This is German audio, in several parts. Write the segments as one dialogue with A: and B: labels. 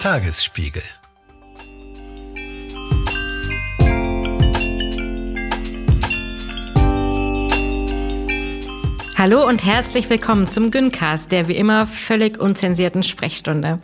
A: Tagesspiegel
B: Hallo und herzlich willkommen zum Güncast, der wie immer völlig unzensierten Sprechstunde.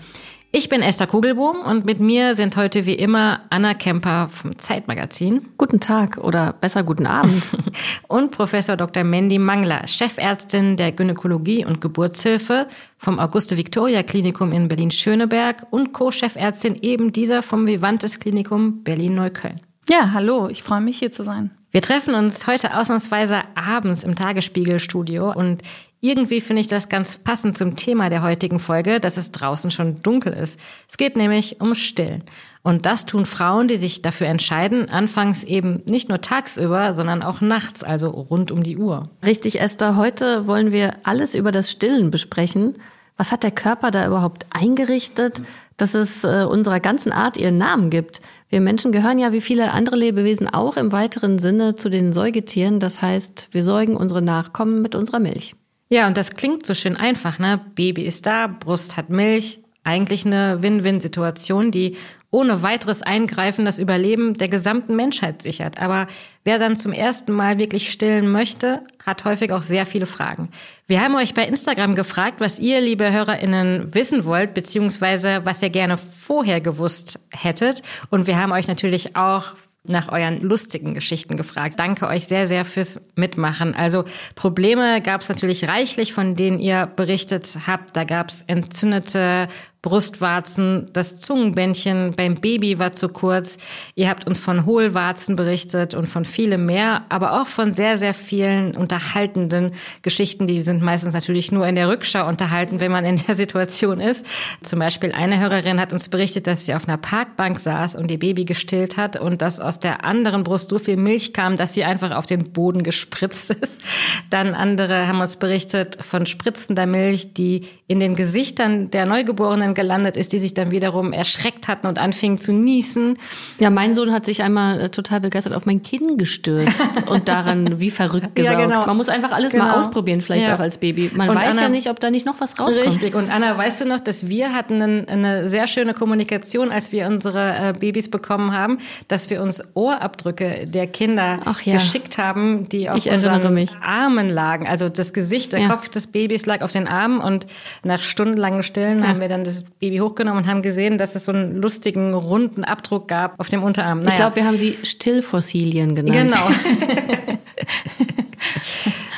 B: Ich bin Esther Kugelbohm und mit mir sind heute wie immer Anna Kemper vom Zeitmagazin.
C: Guten Tag oder besser guten Abend.
B: und Professor Dr. Mandy Mangler, Chefärztin der Gynäkologie und Geburtshilfe vom Auguste Victoria Klinikum in Berlin-Schöneberg und Co-Chefärztin eben dieser vom Vivantes Klinikum Berlin-Neukölln.
D: Ja, hallo, ich freue mich hier zu sein.
B: Wir treffen uns heute ausnahmsweise abends im Tagesspiegelstudio und irgendwie finde ich das ganz passend zum Thema der heutigen Folge, dass es draußen schon dunkel ist. Es geht nämlich ums Stillen. Und das tun Frauen, die sich dafür entscheiden, anfangs eben nicht nur tagsüber, sondern auch nachts, also rund um die Uhr.
C: Richtig, Esther. Heute wollen wir alles über das Stillen besprechen. Was hat der Körper da überhaupt eingerichtet, dass es äh, unserer ganzen Art ihren Namen gibt? Wir Menschen gehören ja wie viele andere Lebewesen auch im weiteren Sinne zu den Säugetieren. Das heißt, wir säugen unsere Nachkommen mit unserer Milch.
B: Ja, und das klingt so schön einfach, ne? Baby ist da, Brust hat Milch. Eigentlich eine Win-Win-Situation, die ohne weiteres Eingreifen das Überleben der gesamten Menschheit sichert. Aber wer dann zum ersten Mal wirklich stillen möchte, hat häufig auch sehr viele Fragen. Wir haben euch bei Instagram gefragt, was ihr, liebe HörerInnen, wissen wollt, beziehungsweise was ihr gerne vorher gewusst hättet. Und wir haben euch natürlich auch nach euren lustigen Geschichten gefragt. Danke euch sehr, sehr fürs Mitmachen. Also Probleme gab es natürlich reichlich, von denen ihr berichtet habt. Da gab es entzündete Brustwarzen, das Zungenbändchen beim Baby war zu kurz. Ihr habt uns von Hohlwarzen berichtet und von vielem mehr, aber auch von sehr, sehr vielen unterhaltenden Geschichten. Die sind meistens natürlich nur in der Rückschau unterhalten, wenn man in der Situation ist. Zum Beispiel eine Hörerin hat uns berichtet, dass sie auf einer Parkbank saß und ihr Baby gestillt hat und dass aus der anderen Brust so viel Milch kam, dass sie einfach auf den Boden gespritzt ist. Dann andere haben uns berichtet von spritzender Milch, die in den Gesichtern der Neugeborenen gelandet ist, die sich dann wiederum erschreckt hatten und anfingen zu niesen.
C: Ja, mein Sohn hat sich einmal äh, total begeistert auf mein Kinn gestürzt und daran wie verrückt gesaugt. Ja, genau. Man muss einfach alles genau. mal ausprobieren, vielleicht ja. auch als Baby. Man und weiß Anna, ja nicht, ob da nicht noch was rauskommt.
B: Richtig. Und Anna, weißt du noch, dass wir hatten eine sehr schöne Kommunikation, als wir unsere äh, Babys bekommen haben, dass wir uns Ohrabdrücke der Kinder ja. geschickt haben, die auf ich unseren Armen lagen. Also das Gesicht, der Kopf des Babys lag auf den Armen und nach stundenlangen Stillen haben wir dann das Baby hochgenommen und haben gesehen, dass es so einen lustigen, runden Abdruck gab auf dem Unterarm.
C: Naja. Ich glaube, wir haben sie Stillfossilien genannt.
B: Genau.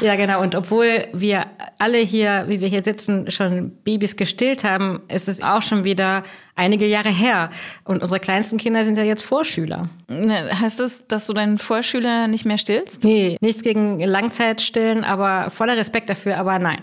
B: Ja, genau. Und obwohl wir alle hier, wie wir hier sitzen, schon Babys gestillt haben, ist es auch schon wieder einige Jahre her. Und unsere kleinsten Kinder sind ja jetzt Vorschüler.
D: Ne, heißt das, dass du deinen Vorschüler nicht mehr stillst?
B: Nee, nichts gegen Langzeitstillen, aber voller Respekt dafür, aber nein.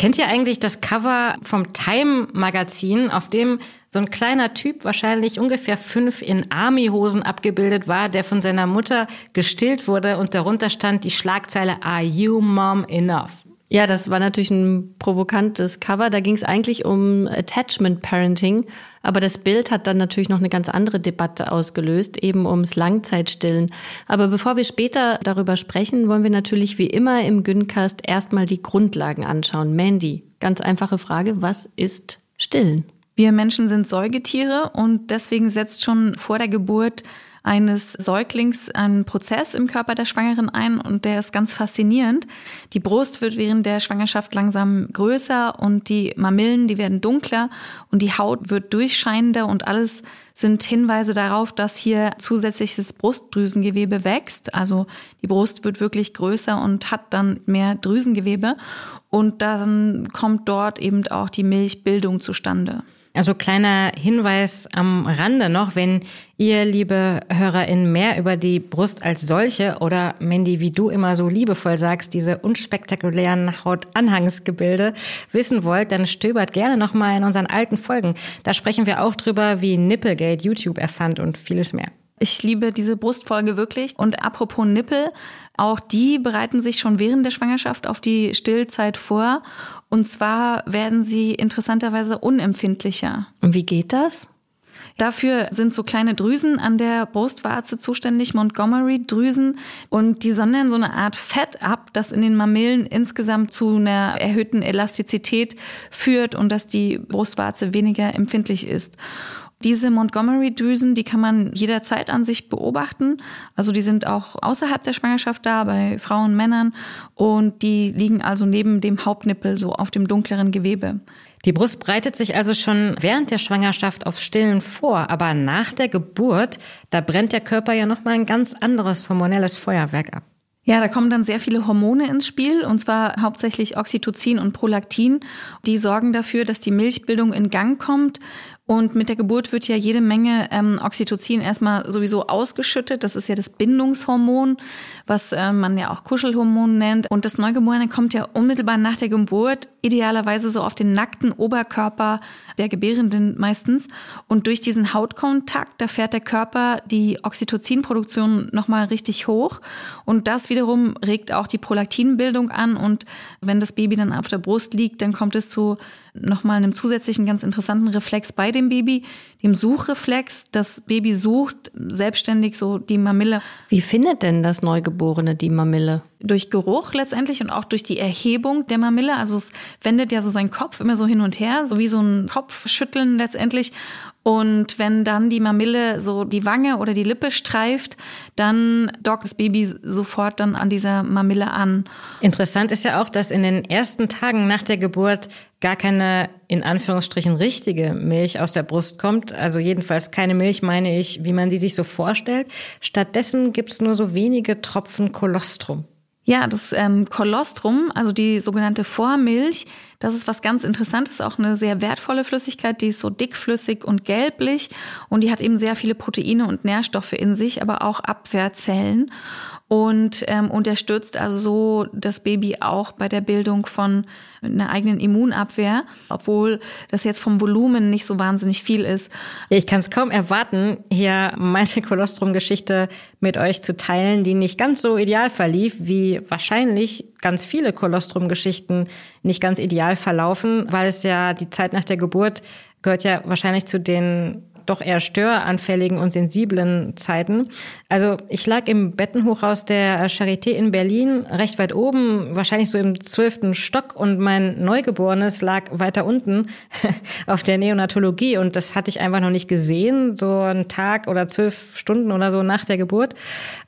B: Kennt ihr eigentlich das Cover vom Time Magazin, auf dem so ein kleiner Typ, wahrscheinlich ungefähr fünf in Armyhosen abgebildet war, der von seiner Mutter gestillt wurde und darunter stand die Schlagzeile Are you mom enough?
C: Ja, das war natürlich ein provokantes Cover. Da ging es eigentlich um Attachment Parenting, aber das Bild hat dann natürlich noch eine ganz andere Debatte ausgelöst, eben ums Langzeitstillen. Aber bevor wir später darüber sprechen, wollen wir natürlich wie immer im Güncast erstmal die Grundlagen anschauen. Mandy, ganz einfache Frage, was ist Stillen?
D: Wir Menschen sind Säugetiere und deswegen setzt schon vor der Geburt eines Säuglings einen Prozess im Körper der Schwangeren ein und der ist ganz faszinierend. Die Brust wird während der Schwangerschaft langsam größer und die Mamillen, die werden dunkler und die Haut wird durchscheinender und alles sind Hinweise darauf, dass hier zusätzliches Brustdrüsengewebe wächst. Also die Brust wird wirklich größer und hat dann mehr Drüsengewebe und dann kommt dort eben auch die Milchbildung zustande.
B: Also kleiner Hinweis am Rande noch, wenn ihr, liebe HörerInnen, mehr über die Brust als solche oder Mandy, wie du immer so liebevoll sagst, diese unspektakulären Hautanhangsgebilde wissen wollt, dann stöbert gerne nochmal in unseren alten Folgen. Da sprechen wir auch drüber, wie Nipplegate YouTube erfand und vieles mehr.
D: Ich liebe diese Brustfolge wirklich. Und apropos Nippel, auch die bereiten sich schon während der Schwangerschaft auf die Stillzeit vor. Und zwar werden sie interessanterweise unempfindlicher.
C: Und wie geht das?
D: Dafür sind so kleine Drüsen an der Brustwarze zuständig, Montgomery-Drüsen. Und die sondern so eine Art Fett ab, das in den Mamillen insgesamt zu einer erhöhten Elastizität führt und dass die Brustwarze weniger empfindlich ist. Diese Montgomery-Drüsen, die kann man jederzeit an sich beobachten. Also die sind auch außerhalb der Schwangerschaft da, bei Frauen, Männern. Und die liegen also neben dem Hauptnippel, so auf dem dunkleren Gewebe.
B: Die Brust breitet sich also schon während der Schwangerschaft auf Stillen vor, aber nach der Geburt, da brennt der Körper ja nochmal ein ganz anderes hormonelles Feuerwerk ab.
D: Ja, da kommen dann sehr viele Hormone ins Spiel, und zwar hauptsächlich Oxytocin und Prolaktin. Die sorgen dafür, dass die Milchbildung in Gang kommt und mit der Geburt wird ja jede Menge ähm, Oxytocin erstmal sowieso ausgeschüttet. Das ist ja das Bindungshormon, was äh, man ja auch Kuschelhormon nennt. Und das Neugeborene kommt ja unmittelbar nach der Geburt, idealerweise so auf den nackten Oberkörper der Gebärenden meistens. Und durch diesen Hautkontakt, da fährt der Körper die Oxytocinproduktion nochmal richtig hoch. Und das wiederum regt auch die Prolaktinbildung an. Und wenn das Baby dann auf der Brust liegt, dann kommt es zu nochmal einem zusätzlichen ganz interessanten Reflex bei dem Baby, dem Suchreflex. Das Baby sucht selbstständig so die Mamille.
C: Wie findet denn das Neugeborene die Mamille?
D: Durch Geruch letztendlich und auch durch die Erhebung der Mamille. Also es wendet ja so seinen Kopf immer so hin und her, so wie so ein Kopfschütteln letztendlich. Und wenn dann die Mamille so die Wange oder die Lippe streift, dann dockt das Baby sofort dann an dieser Mamille an.
B: Interessant ist ja auch, dass in den ersten Tagen nach der Geburt gar keine in Anführungsstrichen richtige Milch aus der Brust kommt. Also jedenfalls keine Milch, meine ich, wie man sie sich so vorstellt. Stattdessen gibt's nur so wenige Tropfen Kolostrum.
D: Ja, das ähm, Kolostrum, also die sogenannte Vormilch, das ist was ganz Interessantes, auch eine sehr wertvolle Flüssigkeit, die ist so dickflüssig und gelblich und die hat eben sehr viele Proteine und Nährstoffe in sich, aber auch Abwehrzellen und ähm, unterstützt also so das Baby auch bei der Bildung von einer eigenen Immunabwehr, obwohl das jetzt vom Volumen nicht so wahnsinnig viel ist.
B: Ich kann es kaum erwarten, hier meine Kolostrum-Geschichte mit euch zu teilen, die nicht ganz so ideal verlief, wie wahrscheinlich ganz viele Kolostrum-Geschichten nicht ganz ideal verlaufen, weil es ja die Zeit nach der Geburt gehört ja wahrscheinlich zu den doch eher störanfälligen und sensiblen Zeiten. Also ich lag im Bettenhochhaus der Charité in Berlin, recht weit oben, wahrscheinlich so im zwölften Stock und mein Neugeborenes lag weiter unten auf der Neonatologie und das hatte ich einfach noch nicht gesehen, so einen Tag oder zwölf Stunden oder so nach der Geburt.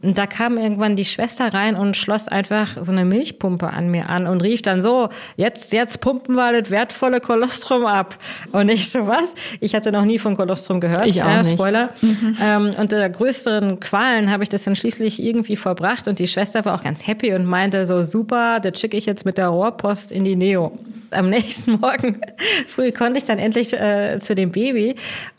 B: Und da kam irgendwann die Schwester rein und schloss einfach so eine Milchpumpe an mir an und rief dann so, jetzt, jetzt pumpen wir das wertvolle Kolostrum ab. Und ich so, was? Ich hatte noch nie von Kolostrum gehört gehört.
C: Ich auch ja,
B: Spoiler. Mhm. Ähm, und der größeren Qualen habe ich das dann schließlich irgendwie verbracht und die Schwester war auch ganz happy und meinte so, super, das schicke ich jetzt mit der Rohrpost in die Neo. Am nächsten Morgen früh konnte ich dann endlich äh, zu dem Baby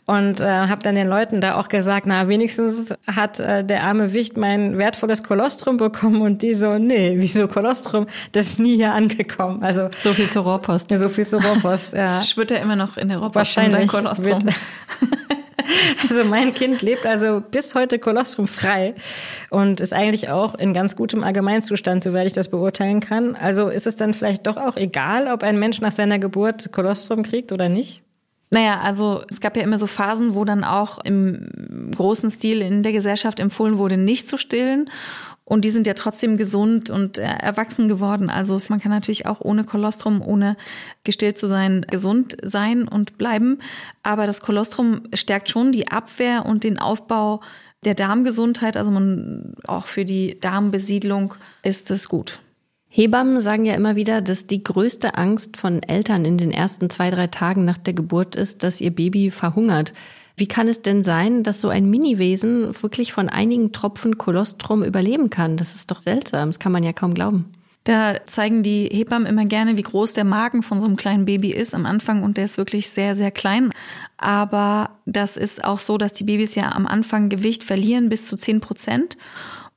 B: und äh, habe dann den Leuten da auch gesagt, na wenigstens hat äh, der arme Wicht mein wertvolles Kolostrum bekommen und die so, nee, wieso Kolostrum? Das ist nie hier angekommen. Also
C: so viel zur Rohrpost.
B: So viel zur Rohrpost. Ja.
D: Das schwirrt ja immer noch in der Rohrpost.
B: Wahrscheinlich. Kolostrum. Also mein Kind lebt also bis heute kolostrumfrei und ist eigentlich auch in ganz gutem Allgemeinzustand, soweit ich das beurteilen kann. Also ist es dann vielleicht doch auch egal, ob ein Mensch nach seiner Geburt Kolostrum kriegt oder nicht?
D: Naja, also es gab ja immer so Phasen, wo dann auch im großen Stil in der Gesellschaft empfohlen wurde, nicht zu stillen. Und die sind ja trotzdem gesund und äh, erwachsen geworden. Also man kann natürlich auch ohne Kolostrum, ohne gestillt zu sein, gesund sein und bleiben. Aber das Kolostrum stärkt schon die Abwehr und den Aufbau der Darmgesundheit. Also man, auch für die Darmbesiedlung ist es gut.
C: Hebammen sagen ja immer wieder, dass die größte Angst von Eltern in den ersten zwei, drei Tagen nach der Geburt ist, dass ihr Baby verhungert. Wie kann es denn sein, dass so ein Miniwesen wirklich von einigen Tropfen Kolostrum überleben kann? Das ist doch seltsam, das kann man ja kaum glauben.
D: Da zeigen die Hebammen immer gerne, wie groß der Magen von so einem kleinen Baby ist am Anfang und der ist wirklich sehr, sehr klein. Aber das ist auch so, dass die Babys ja am Anfang Gewicht verlieren bis zu 10 Prozent.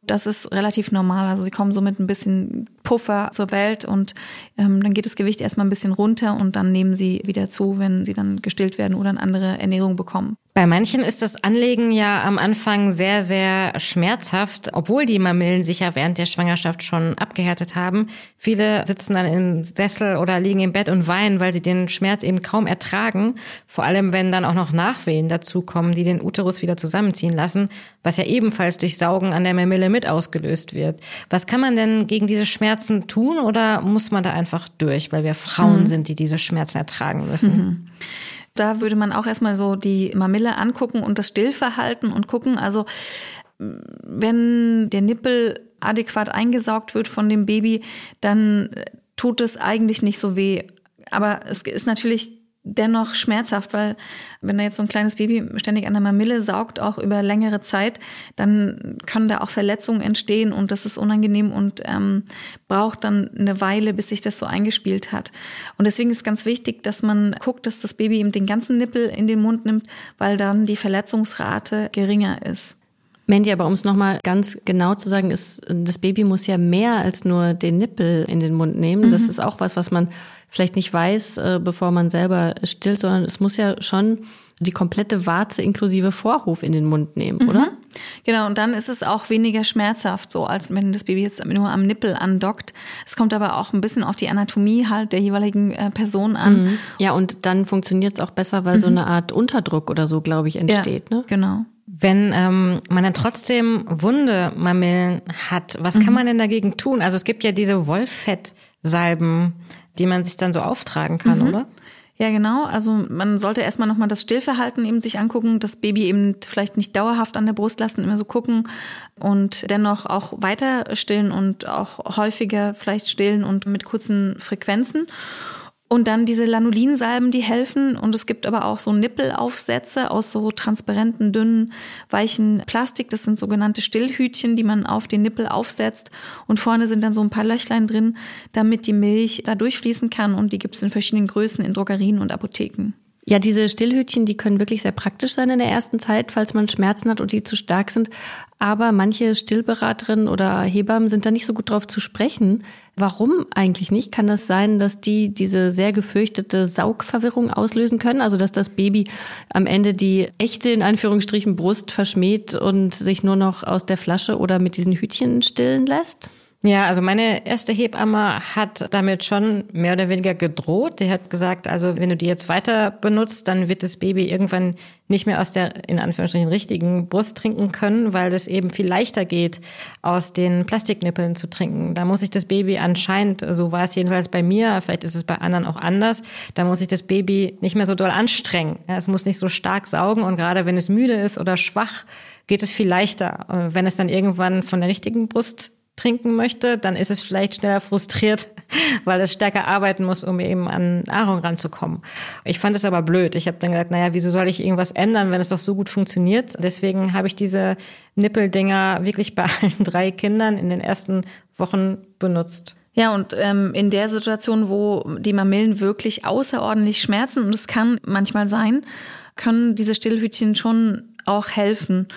D: Das ist relativ normal. Also sie kommen so mit ein bisschen Puffer zur Welt und ähm, dann geht das Gewicht erstmal ein bisschen runter und dann nehmen sie wieder zu, wenn sie dann gestillt werden oder eine andere Ernährung bekommen.
B: Bei manchen ist das Anlegen ja am Anfang sehr, sehr schmerzhaft, obwohl die Mamillen sich ja während der Schwangerschaft schon abgehärtet haben. Viele sitzen dann im Sessel oder liegen im Bett und weinen, weil sie den Schmerz eben kaum ertragen. Vor allem, wenn dann auch noch Nachwehen dazukommen, die den Uterus wieder zusammenziehen lassen, was ja ebenfalls durch Saugen an der Mamille mit ausgelöst wird. Was kann man denn gegen diese Schmerzen tun oder muss man da einfach durch, weil wir Frauen mhm. sind, die diese Schmerzen ertragen müssen? Mhm.
D: Da würde man auch erstmal so die Mamille angucken und das Stillverhalten und gucken, also wenn der Nippel adäquat eingesaugt wird von dem Baby, dann tut es eigentlich nicht so weh. Aber es ist natürlich dennoch schmerzhaft, weil wenn da jetzt so ein kleines Baby ständig an der Mamille saugt, auch über längere Zeit, dann können da auch Verletzungen entstehen und das ist unangenehm und ähm, braucht dann eine Weile, bis sich das so eingespielt hat. Und deswegen ist ganz wichtig, dass man guckt, dass das Baby eben den ganzen Nippel in den Mund nimmt, weil dann die Verletzungsrate geringer ist.
C: Mandy, aber um es nochmal ganz genau zu sagen, ist, das Baby muss ja mehr als nur den Nippel in den Mund nehmen. Mhm. Das ist auch was, was man vielleicht nicht weiß, äh, bevor man selber stillt, sondern es muss ja schon die komplette Warze inklusive Vorhof in den Mund nehmen, mhm. oder?
D: Genau, und dann ist es auch weniger schmerzhaft, so als wenn das Baby jetzt nur am Nippel andockt. Es kommt aber auch ein bisschen auf die Anatomie halt der jeweiligen äh, Person an.
C: Mhm. Ja, und dann funktioniert es auch besser, weil mhm. so eine Art Unterdruck oder so, glaube ich, entsteht. Ja, ne?
D: Genau.
B: Wenn ähm, man dann trotzdem wunde Mamillen hat, was kann mhm. man denn dagegen tun? Also es gibt ja diese Wollfettsalben, die man sich dann so auftragen kann, mhm. oder?
D: Ja, genau. Also man sollte erstmal nochmal das Stillverhalten eben sich angucken, das Baby eben vielleicht nicht dauerhaft an der Brust lassen, immer so gucken und dennoch auch weiter stillen und auch häufiger vielleicht stillen und mit kurzen Frequenzen. Und dann diese Lanulinsalben, die helfen. Und es gibt aber auch so Nippelaufsätze aus so transparenten, dünnen, weichen Plastik. Das sind sogenannte Stillhütchen, die man auf den Nippel aufsetzt. Und vorne sind dann so ein paar Löchlein drin, damit die Milch da durchfließen kann. Und die gibt es in verschiedenen Größen in Drogerien und Apotheken.
C: Ja, diese Stillhütchen, die können wirklich sehr praktisch sein in der ersten Zeit, falls man Schmerzen hat und die zu stark sind. Aber manche Stillberaterinnen oder Hebammen sind da nicht so gut drauf zu sprechen. Warum eigentlich nicht? Kann das sein, dass die diese sehr gefürchtete Saugverwirrung auslösen können? Also, dass das Baby am Ende die echte, in Anführungsstrichen, Brust verschmäht und sich nur noch aus der Flasche oder mit diesen Hütchen stillen lässt?
B: Ja, also meine erste Hebamme hat damit schon mehr oder weniger gedroht. Die hat gesagt, also wenn du die jetzt weiter benutzt, dann wird das Baby irgendwann nicht mehr aus der in Anführungsstrichen richtigen Brust trinken können, weil das eben viel leichter geht, aus den Plastiknippeln zu trinken. Da muss sich das Baby anscheinend, so war es jedenfalls bei mir, vielleicht ist es bei anderen auch anders, da muss sich das Baby nicht mehr so doll anstrengen. es muss nicht so stark saugen und gerade wenn es müde ist oder schwach, geht es viel leichter. Wenn es dann irgendwann von der richtigen Brust trinken möchte, dann ist es vielleicht schneller frustriert, weil es stärker arbeiten muss, um eben an Nahrung ranzukommen. Ich fand es aber blöd. Ich habe dann gesagt, naja, wieso soll ich irgendwas ändern, wenn es doch so gut funktioniert? Deswegen habe ich diese Nippeldinger wirklich bei allen drei Kindern in den ersten Wochen benutzt.
D: Ja, und ähm, in der Situation, wo die Mamillen wirklich außerordentlich schmerzen, und es kann manchmal sein, können diese Stillhütchen schon auch helfen.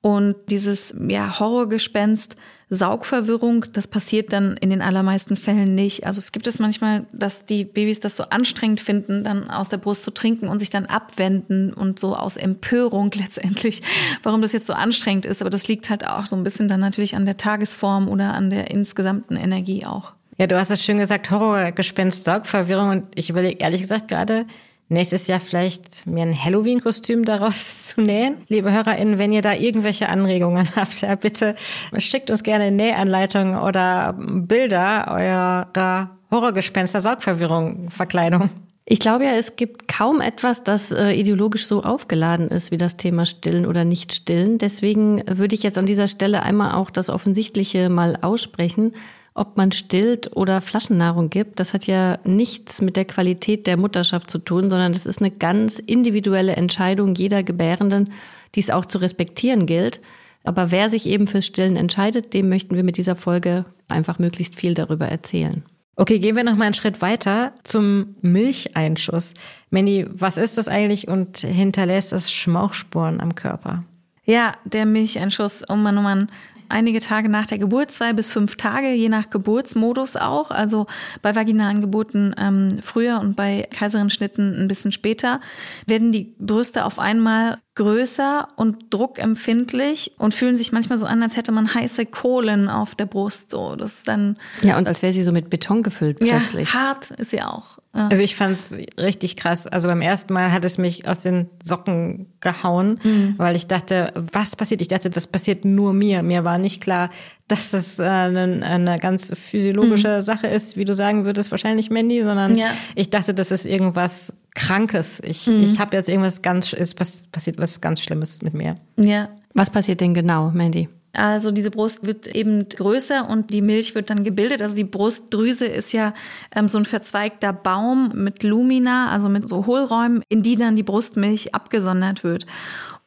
D: Und dieses ja, Horrorgespenst, Saugverwirrung, das passiert dann in den allermeisten Fällen nicht. Also es gibt es manchmal, dass die Babys das so anstrengend finden, dann aus der Brust zu trinken und sich dann abwenden und so aus Empörung letztendlich, warum das jetzt so anstrengend ist. Aber das liegt halt auch so ein bisschen dann natürlich an der Tagesform oder an der insgesamten Energie auch.
B: Ja, du hast es schön gesagt, Horrorgespenst, Saugverwirrung. Und ich überlege ehrlich gesagt gerade, nächstes Jahr vielleicht mir ein Halloween-Kostüm daraus zu nähen. Liebe HörerInnen, wenn ihr da irgendwelche Anregungen habt, ja, bitte schickt uns gerne Nähanleitungen oder Bilder eurer Horrorgespenster, Saugverwirrung, Verkleidung.
C: Ich glaube ja, es gibt kaum etwas, das äh, ideologisch so aufgeladen ist wie das Thema Stillen oder Nicht-Stillen. Deswegen würde ich jetzt an dieser Stelle einmal auch das Offensichtliche mal aussprechen ob man stillt oder Flaschennahrung gibt, das hat ja nichts mit der Qualität der Mutterschaft zu tun, sondern das ist eine ganz individuelle Entscheidung jeder Gebärenden, die es auch zu respektieren gilt. Aber wer sich eben fürs Stillen entscheidet, dem möchten wir mit dieser Folge einfach möglichst viel darüber erzählen.
B: Okay, gehen wir noch mal einen Schritt weiter zum Milcheinschuss. Mandy, was ist das eigentlich und hinterlässt es Schmauchspuren am Körper?
D: Ja, der Milcheinschuss, oh Mann, oh Mann einige Tage nach der Geburt, zwei bis fünf Tage, je nach Geburtsmodus auch. Also bei vaginalen Geburten ähm, früher und bei Kaiserenschnitten ein bisschen später, werden die Brüste auf einmal größer und druckempfindlich und fühlen sich manchmal so an, als hätte man heiße Kohlen auf der Brust. So, das ist dann
C: ja und als wäre sie so mit Beton gefüllt plötzlich.
D: Ja, hart ist sie auch.
B: Ja. Also ich fand es richtig krass. Also beim ersten Mal hat es mich aus den Socken gehauen, mhm. weil ich dachte, was passiert? Ich dachte, das passiert nur mir. Mir war nicht klar, dass das äh, eine, eine ganz physiologische mhm. Sache ist, wie du sagen würdest, wahrscheinlich Mandy, sondern ja. ich dachte, das ist irgendwas Krankes. Ich, mhm. ich habe jetzt irgendwas ganz, es passiert was ganz Schlimmes mit mir.
C: Ja. Was passiert denn genau, Mandy?
D: Also diese Brust wird eben größer und die Milch wird dann gebildet. Also die Brustdrüse ist ja ähm, so ein verzweigter Baum mit Lumina, also mit so Hohlräumen, in die dann die Brustmilch abgesondert wird.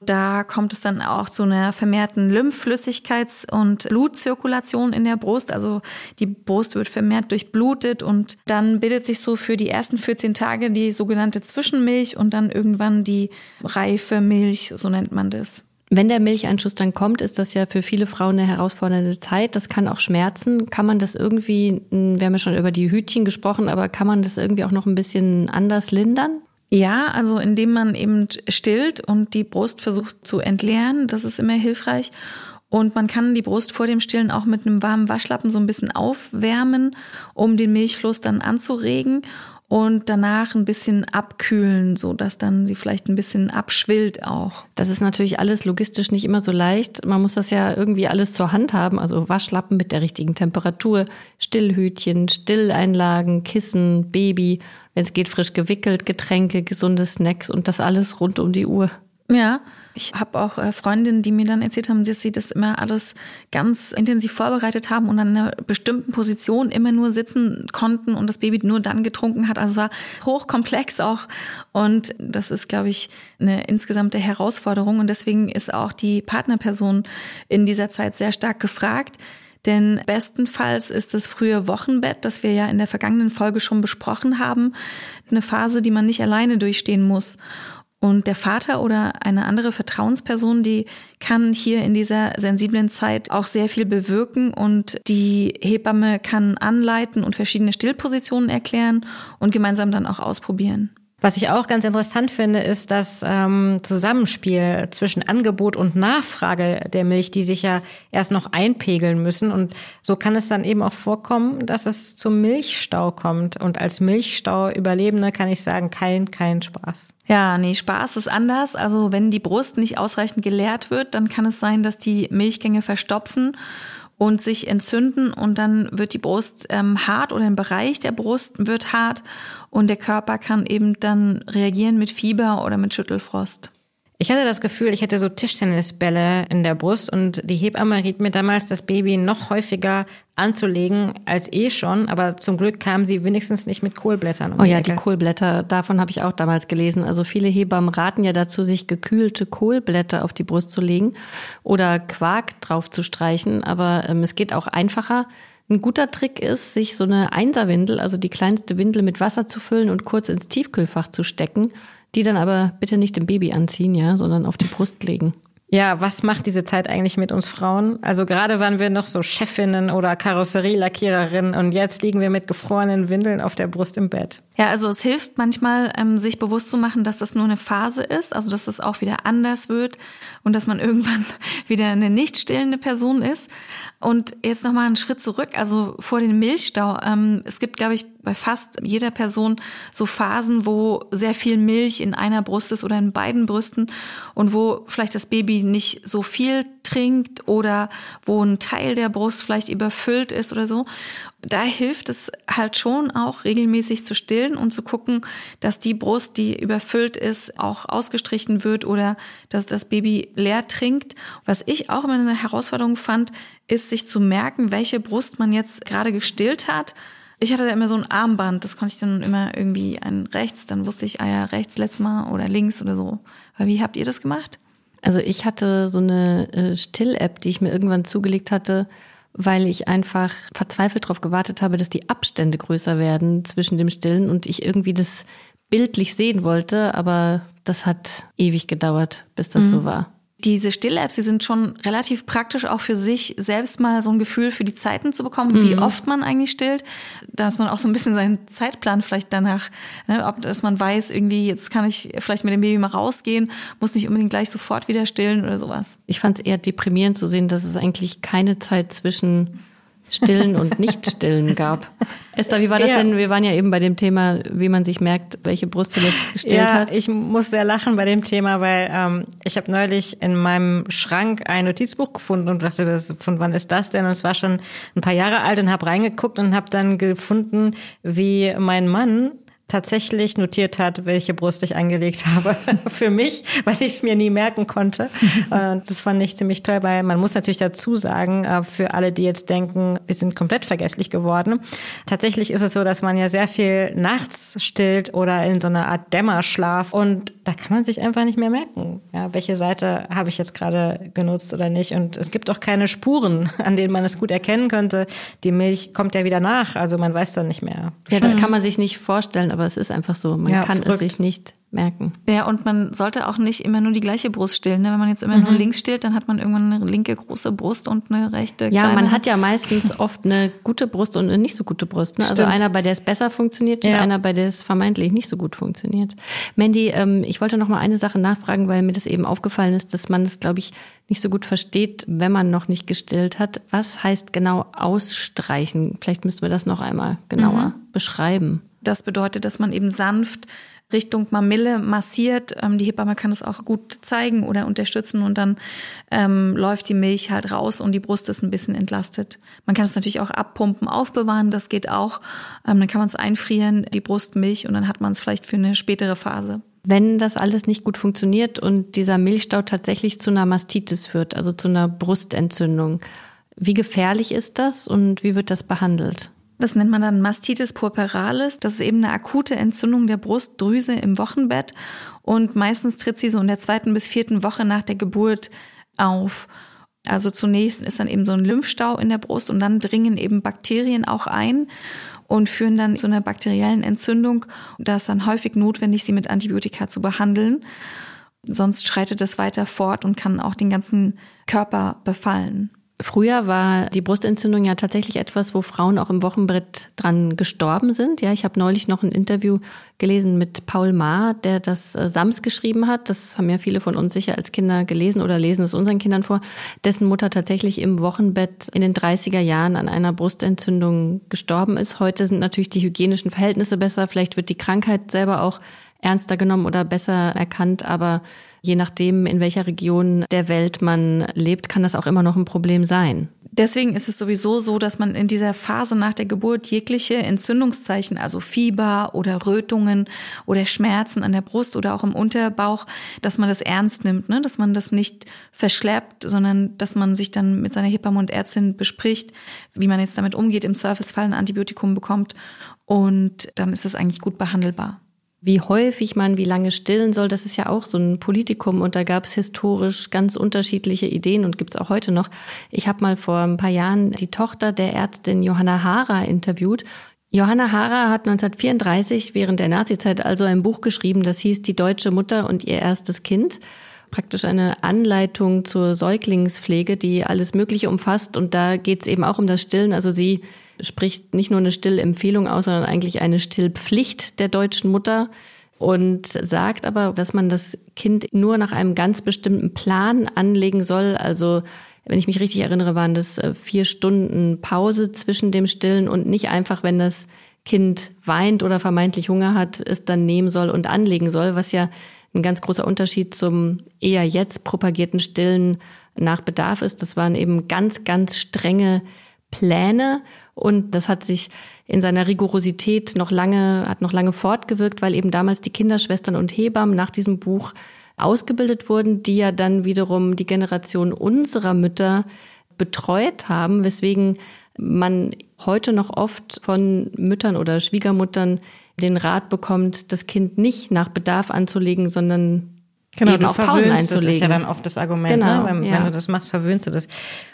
D: Da kommt es dann auch zu einer vermehrten Lymphflüssigkeits- und Blutzirkulation in der Brust. Also die Brust wird vermehrt durchblutet und dann bildet sich so für die ersten 14 Tage die sogenannte Zwischenmilch und dann irgendwann die reife Milch, so nennt man das.
C: Wenn der Milcheinschuss dann kommt, ist das ja für viele Frauen eine herausfordernde Zeit. Das kann auch schmerzen. Kann man das irgendwie, hm, wir haben ja schon über die Hütchen gesprochen, aber kann man das irgendwie auch noch ein bisschen anders lindern?
D: Ja, also indem man eben stillt und die Brust versucht zu entleeren, das ist immer hilfreich. Und man kann die Brust vor dem Stillen auch mit einem warmen Waschlappen so ein bisschen aufwärmen, um den Milchfluss dann anzuregen und danach ein bisschen abkühlen, so dass dann sie vielleicht ein bisschen abschwillt auch.
C: Das ist natürlich alles logistisch nicht immer so leicht. Man muss das ja irgendwie alles zur Hand haben, also Waschlappen mit der richtigen Temperatur, Stillhütchen, Stilleinlagen, Kissen, Baby, wenn es geht frisch gewickelt, Getränke, gesunde Snacks und das alles rund um die Uhr.
D: Ja, ich habe auch äh, Freundinnen, die mir dann erzählt haben, dass sie das immer alles ganz intensiv vorbereitet haben und an einer bestimmten Position immer nur sitzen konnten und das Baby nur dann getrunken hat. Also es war hochkomplex auch. Und das ist, glaube ich, eine insgesamte Herausforderung. Und deswegen ist auch die Partnerperson in dieser Zeit sehr stark gefragt. Denn bestenfalls ist das frühe Wochenbett, das wir ja in der vergangenen Folge schon besprochen haben, eine Phase, die man nicht alleine durchstehen muss. Und der Vater oder eine andere Vertrauensperson, die kann hier in dieser sensiblen Zeit auch sehr viel bewirken und die Hebamme kann anleiten und verschiedene Stillpositionen erklären und gemeinsam dann auch ausprobieren.
B: Was ich auch ganz interessant finde, ist das ähm, Zusammenspiel zwischen Angebot und Nachfrage der Milch, die sich ja erst noch einpegeln müssen. Und so kann es dann eben auch vorkommen, dass es zum Milchstau kommt. Und als Milchstau-Überlebende kann ich sagen, kein, kein Spaß.
D: Ja, nee, Spaß ist anders. Also wenn die Brust nicht ausreichend geleert wird, dann kann es sein, dass die Milchgänge verstopfen und sich entzünden und dann wird die Brust ähm, hart oder ein Bereich der Brust wird hart und der Körper kann eben dann reagieren mit Fieber oder mit Schüttelfrost.
B: Ich hatte das Gefühl, ich hätte so Tischtennisbälle in der Brust und die Hebamme riet mir damals, das Baby noch häufiger anzulegen als eh schon, aber zum Glück kam sie wenigstens nicht mit Kohlblättern.
C: Um oh ja, die, die Kohlblätter, davon habe ich auch damals gelesen. Also viele Hebammen raten ja dazu, sich gekühlte Kohlblätter auf die Brust zu legen oder Quark drauf zu streichen, aber ähm, es geht auch einfacher. Ein guter Trick ist, sich so eine Einserwindel, also die kleinste Windel mit Wasser zu füllen und kurz ins Tiefkühlfach zu stecken die dann aber bitte nicht dem Baby anziehen, ja, sondern auf die Brust legen.
B: Ja, was macht diese Zeit eigentlich mit uns Frauen? Also gerade waren wir noch so Chefinnen oder Karosserielackiererinnen und jetzt liegen wir mit gefrorenen Windeln auf der Brust im Bett.
D: Ja, also es hilft manchmal, ähm, sich bewusst zu machen, dass das nur eine Phase ist, also dass es auch wieder anders wird und dass man irgendwann wieder eine nicht stillende Person ist. Und jetzt nochmal einen Schritt zurück, also vor den Milchstau. Ähm, es gibt, glaube ich, bei fast jeder Person so Phasen, wo sehr viel Milch in einer Brust ist oder in beiden Brüsten und wo vielleicht das Baby nicht so viel trinkt oder wo ein Teil der Brust vielleicht überfüllt ist oder so. Da hilft es halt schon auch regelmäßig zu stillen und zu gucken, dass die Brust, die überfüllt ist, auch ausgestrichen wird oder dass das Baby leer trinkt. Was ich auch immer eine Herausforderung fand, ist sich zu merken, welche Brust man jetzt gerade gestillt hat. Ich hatte da immer so ein Armband, das konnte ich dann immer irgendwie ein rechts, dann wusste ich, ah ja, rechts letztes Mal oder links oder so. Aber wie habt ihr das gemacht?
C: Also ich hatte so eine äh, Still-App, die ich mir irgendwann zugelegt hatte, weil ich einfach verzweifelt darauf gewartet habe, dass die Abstände größer werden zwischen dem Stillen und ich irgendwie das bildlich sehen wollte, aber das hat ewig gedauert, bis das mhm. so war.
D: Diese Still-Apps, die sind schon relativ praktisch auch für sich selbst mal so ein Gefühl für die Zeiten zu bekommen, mhm. wie oft man eigentlich stillt, dass man auch so ein bisschen seinen Zeitplan vielleicht danach, ne, ob dass man weiß, irgendwie jetzt kann ich vielleicht mit dem Baby mal rausgehen, muss nicht unbedingt gleich sofort wieder stillen oder sowas.
C: Ich fand es eher deprimierend zu sehen, dass es eigentlich keine Zeit zwischen Stillen und Nicht-Stillen gab. Esther, wie war das ja. denn? Wir waren ja eben bei dem Thema, wie man sich merkt, welche Brust zuletzt gestillt ja, hat.
B: Ich muss sehr lachen bei dem Thema, weil ähm, ich habe neulich in meinem Schrank ein Notizbuch gefunden und dachte, von wann ist das denn? Und es war schon ein paar Jahre alt und habe reingeguckt und habe dann gefunden, wie mein Mann tatsächlich notiert hat, welche Brust ich angelegt habe für mich, weil ich es mir nie merken konnte. Und das fand ich ziemlich toll, weil man muss natürlich dazu sagen, äh, für alle, die jetzt denken, wir sind komplett vergesslich geworden. Tatsächlich ist es so, dass man ja sehr viel nachts stillt oder in so einer Art Dämmerschlaf und da kann man sich einfach nicht mehr merken, ja, welche Seite habe ich jetzt gerade genutzt oder nicht. Und es gibt auch keine Spuren, an denen man es gut erkennen könnte. Die Milch kommt ja wieder nach, also man weiß dann nicht mehr.
C: Ja, das kann man sich nicht vorstellen, aber es ist einfach so. Man ja, kann verrückt. es sich nicht merken.
D: Ja, und man sollte auch nicht immer nur die gleiche Brust stillen. Ne? Wenn man jetzt immer mhm. nur links stillt, dann hat man irgendwann eine linke große Brust und eine rechte
C: kleine. Ja, man hat ja meistens oft eine gute Brust und eine nicht so gute Brust. Ne? Also einer, bei der es besser funktioniert ja. und einer, bei der es vermeintlich nicht so gut funktioniert. Mandy, ähm, ich wollte noch mal eine Sache nachfragen, weil mir das eben aufgefallen ist, dass man es, glaube ich, nicht so gut versteht, wenn man noch nicht gestillt hat. Was heißt genau ausstreichen? Vielleicht müssten wir das noch einmal genauer mhm. beschreiben.
D: Das bedeutet, dass man eben sanft Richtung Mamille massiert. Ähm, die Hebamme kann es auch gut zeigen oder unterstützen und dann ähm, läuft die Milch halt raus und die Brust ist ein bisschen entlastet. Man kann es natürlich auch abpumpen, aufbewahren, das geht auch. Ähm, dann kann man es einfrieren, die Brustmilch und dann hat man es vielleicht für eine spätere Phase.
C: Wenn das alles nicht gut funktioniert und dieser Milchstau tatsächlich zu einer Mastitis führt, also zu einer Brustentzündung, wie gefährlich ist das und wie wird das behandelt?
D: Das nennt man dann Mastitis purpuralis. Das ist eben eine akute Entzündung der Brustdrüse im Wochenbett. Und meistens tritt sie so in der zweiten bis vierten Woche nach der Geburt auf. Also zunächst ist dann eben so ein Lymphstau in der Brust und dann dringen eben Bakterien auch ein und führen dann zu einer bakteriellen Entzündung. Da ist dann häufig notwendig, sie mit Antibiotika zu behandeln. Sonst schreitet es weiter fort und kann auch den ganzen Körper befallen.
C: Früher war die Brustentzündung ja tatsächlich etwas, wo Frauen auch im Wochenbrett dran gestorben sind. Ja, ich habe neulich noch ein Interview gelesen mit Paul Maar, der das äh, Sams geschrieben hat. Das haben ja viele von uns sicher als Kinder gelesen oder lesen es unseren Kindern vor, dessen Mutter tatsächlich im Wochenbett in den 30er Jahren an einer Brustentzündung gestorben ist. Heute sind natürlich die hygienischen Verhältnisse besser. Vielleicht wird die Krankheit selber auch ernster genommen oder besser erkannt, aber je nachdem, in welcher Region der Welt man lebt, kann das auch immer noch ein Problem sein.
D: Deswegen ist es sowieso so, dass man in dieser Phase nach der Geburt jegliche Entzündungszeichen, also Fieber oder Rötungen oder Schmerzen an der Brust oder auch im Unterbauch, dass man das ernst nimmt, ne? dass man das nicht verschleppt, sondern dass man sich dann mit seiner Hebamme und Ärztin bespricht, wie man jetzt damit umgeht, im Zweifelsfall ein Antibiotikum bekommt und dann ist es eigentlich gut behandelbar
C: wie häufig man wie lange stillen soll, das ist ja auch so ein Politikum und da gab es historisch ganz unterschiedliche Ideen und gibt's auch heute noch. Ich habe mal vor ein paar Jahren die Tochter der Ärztin Johanna Hara interviewt. Johanna Hara hat 1934 während der Nazizeit also ein Buch geschrieben, das hieß Die deutsche Mutter und ihr erstes Kind. Praktisch eine Anleitung zur Säuglingspflege, die alles Mögliche umfasst. Und da geht's eben auch um das Stillen. Also sie spricht nicht nur eine Stillempfehlung aus, sondern eigentlich eine Stillpflicht der deutschen Mutter und sagt aber, dass man das Kind nur nach einem ganz bestimmten Plan anlegen soll. Also wenn ich mich richtig erinnere, waren das äh, vier Stunden Pause zwischen dem Stillen und nicht einfach, wenn das Kind weint oder vermeintlich Hunger hat, es dann nehmen soll und anlegen soll, was ja ein ganz großer Unterschied zum eher jetzt propagierten Stillen nach Bedarf ist. Das waren eben ganz, ganz strenge Pläne und das hat sich in seiner Rigorosität noch lange, hat noch lange fortgewirkt, weil eben damals die Kinderschwestern und Hebammen nach diesem Buch ausgebildet wurden, die ja dann wiederum die Generation unserer Mütter betreut haben, weswegen man heute noch oft von Müttern oder Schwiegermuttern den Rat bekommt, das Kind nicht nach Bedarf anzulegen, sondern
B: Genau,
C: eben auch Pausen
B: verwöhnst, das
C: einzulegen.
B: ist ja dann oft das Argument,
C: Genau,
B: ne? wenn,
C: ja.
B: wenn du das machst, verwöhnst du das.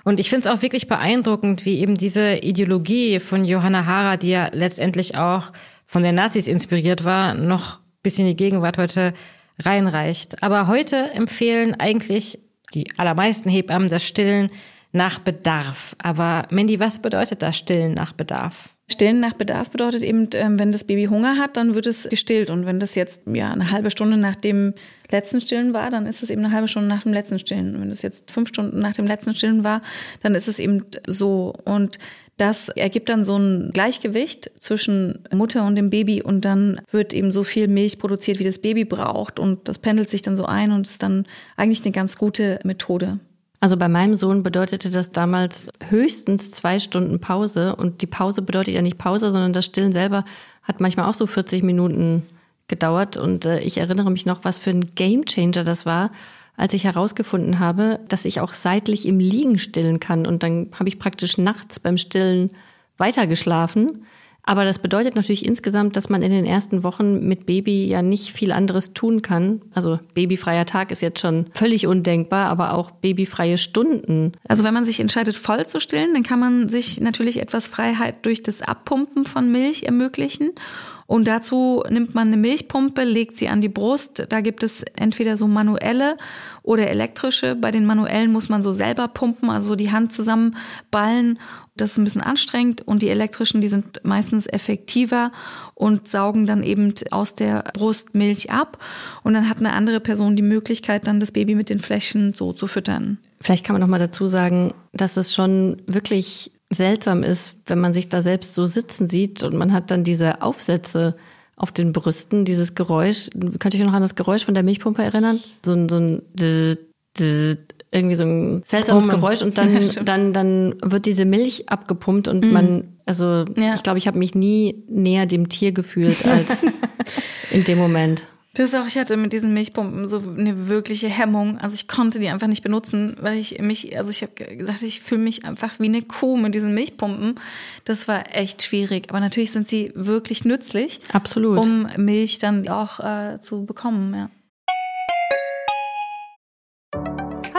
B: Und ich finde es auch wirklich beeindruckend, wie eben diese Ideologie von Johanna Hara, die ja letztendlich auch von den Nazis inspiriert war, noch bis in die Gegenwart heute reinreicht. Aber heute empfehlen eigentlich die allermeisten Hebammen das Stillen nach Bedarf. Aber Mandy, was bedeutet das Stillen nach Bedarf?
D: Stillen nach Bedarf bedeutet eben, ähm, wenn das Baby Hunger hat, dann wird es gestillt. Und wenn das jetzt ja eine halbe Stunde nach dem letzten Stillen war, dann ist es eben eine halbe Stunde nach dem letzten Stillen. Wenn es jetzt fünf Stunden nach dem letzten Stillen war, dann ist es eben so. Und das ergibt dann so ein Gleichgewicht zwischen Mutter und dem Baby und dann wird eben so viel Milch produziert, wie das Baby braucht und das pendelt sich dann so ein und ist dann eigentlich eine ganz gute Methode.
C: Also bei meinem Sohn bedeutete das damals höchstens zwei Stunden Pause. Und die Pause bedeutet ja nicht Pause, sondern das Stillen selber hat manchmal auch so 40 Minuten gedauert. Und äh, ich erinnere mich noch, was für ein Gamechanger das war, als ich herausgefunden habe, dass ich auch seitlich im Liegen stillen kann. Und dann habe ich praktisch nachts beim Stillen weitergeschlafen. Aber das bedeutet natürlich insgesamt, dass man in den ersten Wochen mit Baby ja nicht viel anderes tun kann. Also babyfreier Tag ist jetzt schon völlig undenkbar, aber auch babyfreie Stunden.
D: Also wenn man sich entscheidet, voll zu stillen, dann kann man sich natürlich etwas Freiheit durch das Abpumpen von Milch ermöglichen. Und dazu nimmt man eine Milchpumpe, legt sie an die Brust. Da gibt es entweder so manuelle oder elektrische. Bei den manuellen muss man so selber pumpen, also die Hand zusammenballen. Das ist ein bisschen anstrengend. Und die elektrischen, die sind meistens effektiver und saugen dann eben aus der Brust Milch ab. Und dann hat eine andere Person die Möglichkeit, dann das Baby mit den Fläschchen so zu füttern.
C: Vielleicht kann man noch mal dazu sagen, dass es schon wirklich seltsam ist, wenn man sich da selbst so sitzen sieht und man hat dann diese Aufsätze auf den Brüsten, dieses Geräusch. Könnt ihr euch noch an das Geräusch von der Milchpumpe erinnern? So ein, so ein irgendwie so ein seltsames
B: Brummen.
C: Geräusch und dann, dann, dann wird diese Milch abgepumpt und man, also
D: Ja.
C: ich glaube, ich habe mich nie näher dem Tier gefühlt als in dem Moment.
D: Das auch, ich hatte mit diesen Milchpumpen so eine wirkliche Hemmung. Also ich konnte die einfach nicht benutzen, weil ich mich, also ich habe gesagt, ich fühle mich einfach wie eine Kuh mit diesen Milchpumpen. Das war echt schwierig. Aber natürlich sind sie wirklich nützlich,
C: Absolut.
D: um Milch dann auch äh, zu bekommen. Ja.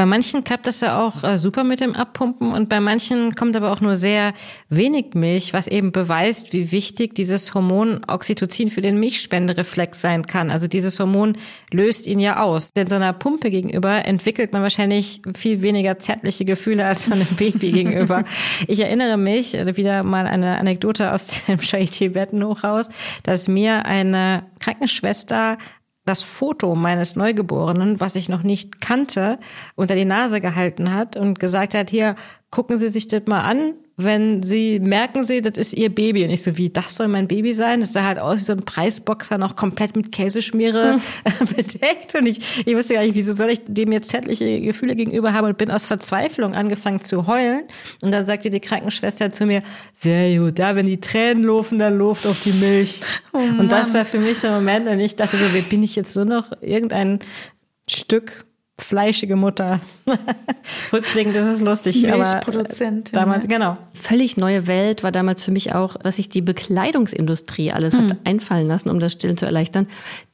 B: Bei manchen klappt das ja auch äh, super mit dem Abpumpen und bei manchen kommt aber auch nur sehr wenig Milch, was eben beweist, wie wichtig dieses Hormon Oxytocin für den Milchspendereflex sein kann. Also dieses Hormon löst ihn ja aus. Denn so einer Pumpe gegenüber entwickelt man wahrscheinlich viel weniger zärtliche Gefühle als so einem Baby gegenüber. Ich erinnere mich, äh, wieder mal eine Anekdote aus dem Charité-Bettenhochhaus, dass mir eine Krankenschwester das Foto meines Neugeborenen, was ich noch nicht kannte, unter die Nase gehalten hat und gesagt hat, hier, gucken Sie sich das mal an. Wenn Sie merken Sie, das ist Ihr Baby. Und ich so, wie, das soll mein Baby sein? Das sah halt aus wie so ein Preisboxer, noch komplett mit Käseschmiere bedeckt. Und ich, ich wusste gar nicht, wieso soll ich dem jetzt zärtliche Gefühle gegenüber haben und bin aus Verzweiflung angefangen zu heulen. Und dann sagte die Krankenschwester zu mir, sehr gut, da, wenn die Tränen laufen, dann läuft auf die Milch. und das war für mich so ein Moment, und ich dachte so, wie bin ich jetzt so noch irgendein Stück fleischige Mutter. Rückblickend ist es lustig, aber
D: Milchproduzentin,
B: damals,
D: ja.
B: genau.
C: Völlig neue Welt war damals für mich auch, was sich die Bekleidungsindustrie alles hat einfallen lassen, um das Stillen zu erleichtern.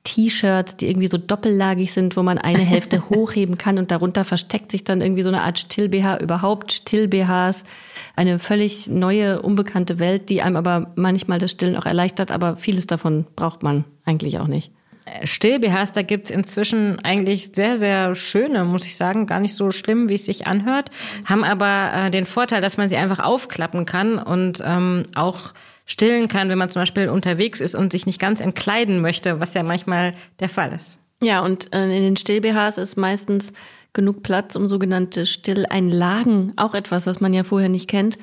C: T-Shirts, die irgendwie so doppellagig sind, wo man eine Hälfte hochheben kann und darunter versteckt sich dann irgendwie so eine Art Still-BH, überhaupt Still-BHs. Eine völlig neue, unbekannte Welt, die einem aber manchmal das Stillen auch erleichtert, aber vieles davon braucht man eigentlich auch nicht.
B: Still-BHs, da gibt's inzwischen eigentlich sehr, sehr schöne, muss ich sagen. Gar nicht so schlimm, wie es sich anhört. Haben aber äh, den Vorteil, dass man sie einfach aufklappen kann und ähm, auch stillen kann, wenn man zum Beispiel unterwegs ist und sich nicht ganz entkleiden möchte, was ja manchmal der Fall ist.
C: Ja, und äh, in den Still-BHs ist meistens genug Platz, um sogenannte Stilleinlagen, auch etwas, was man ja vorher nicht kennt,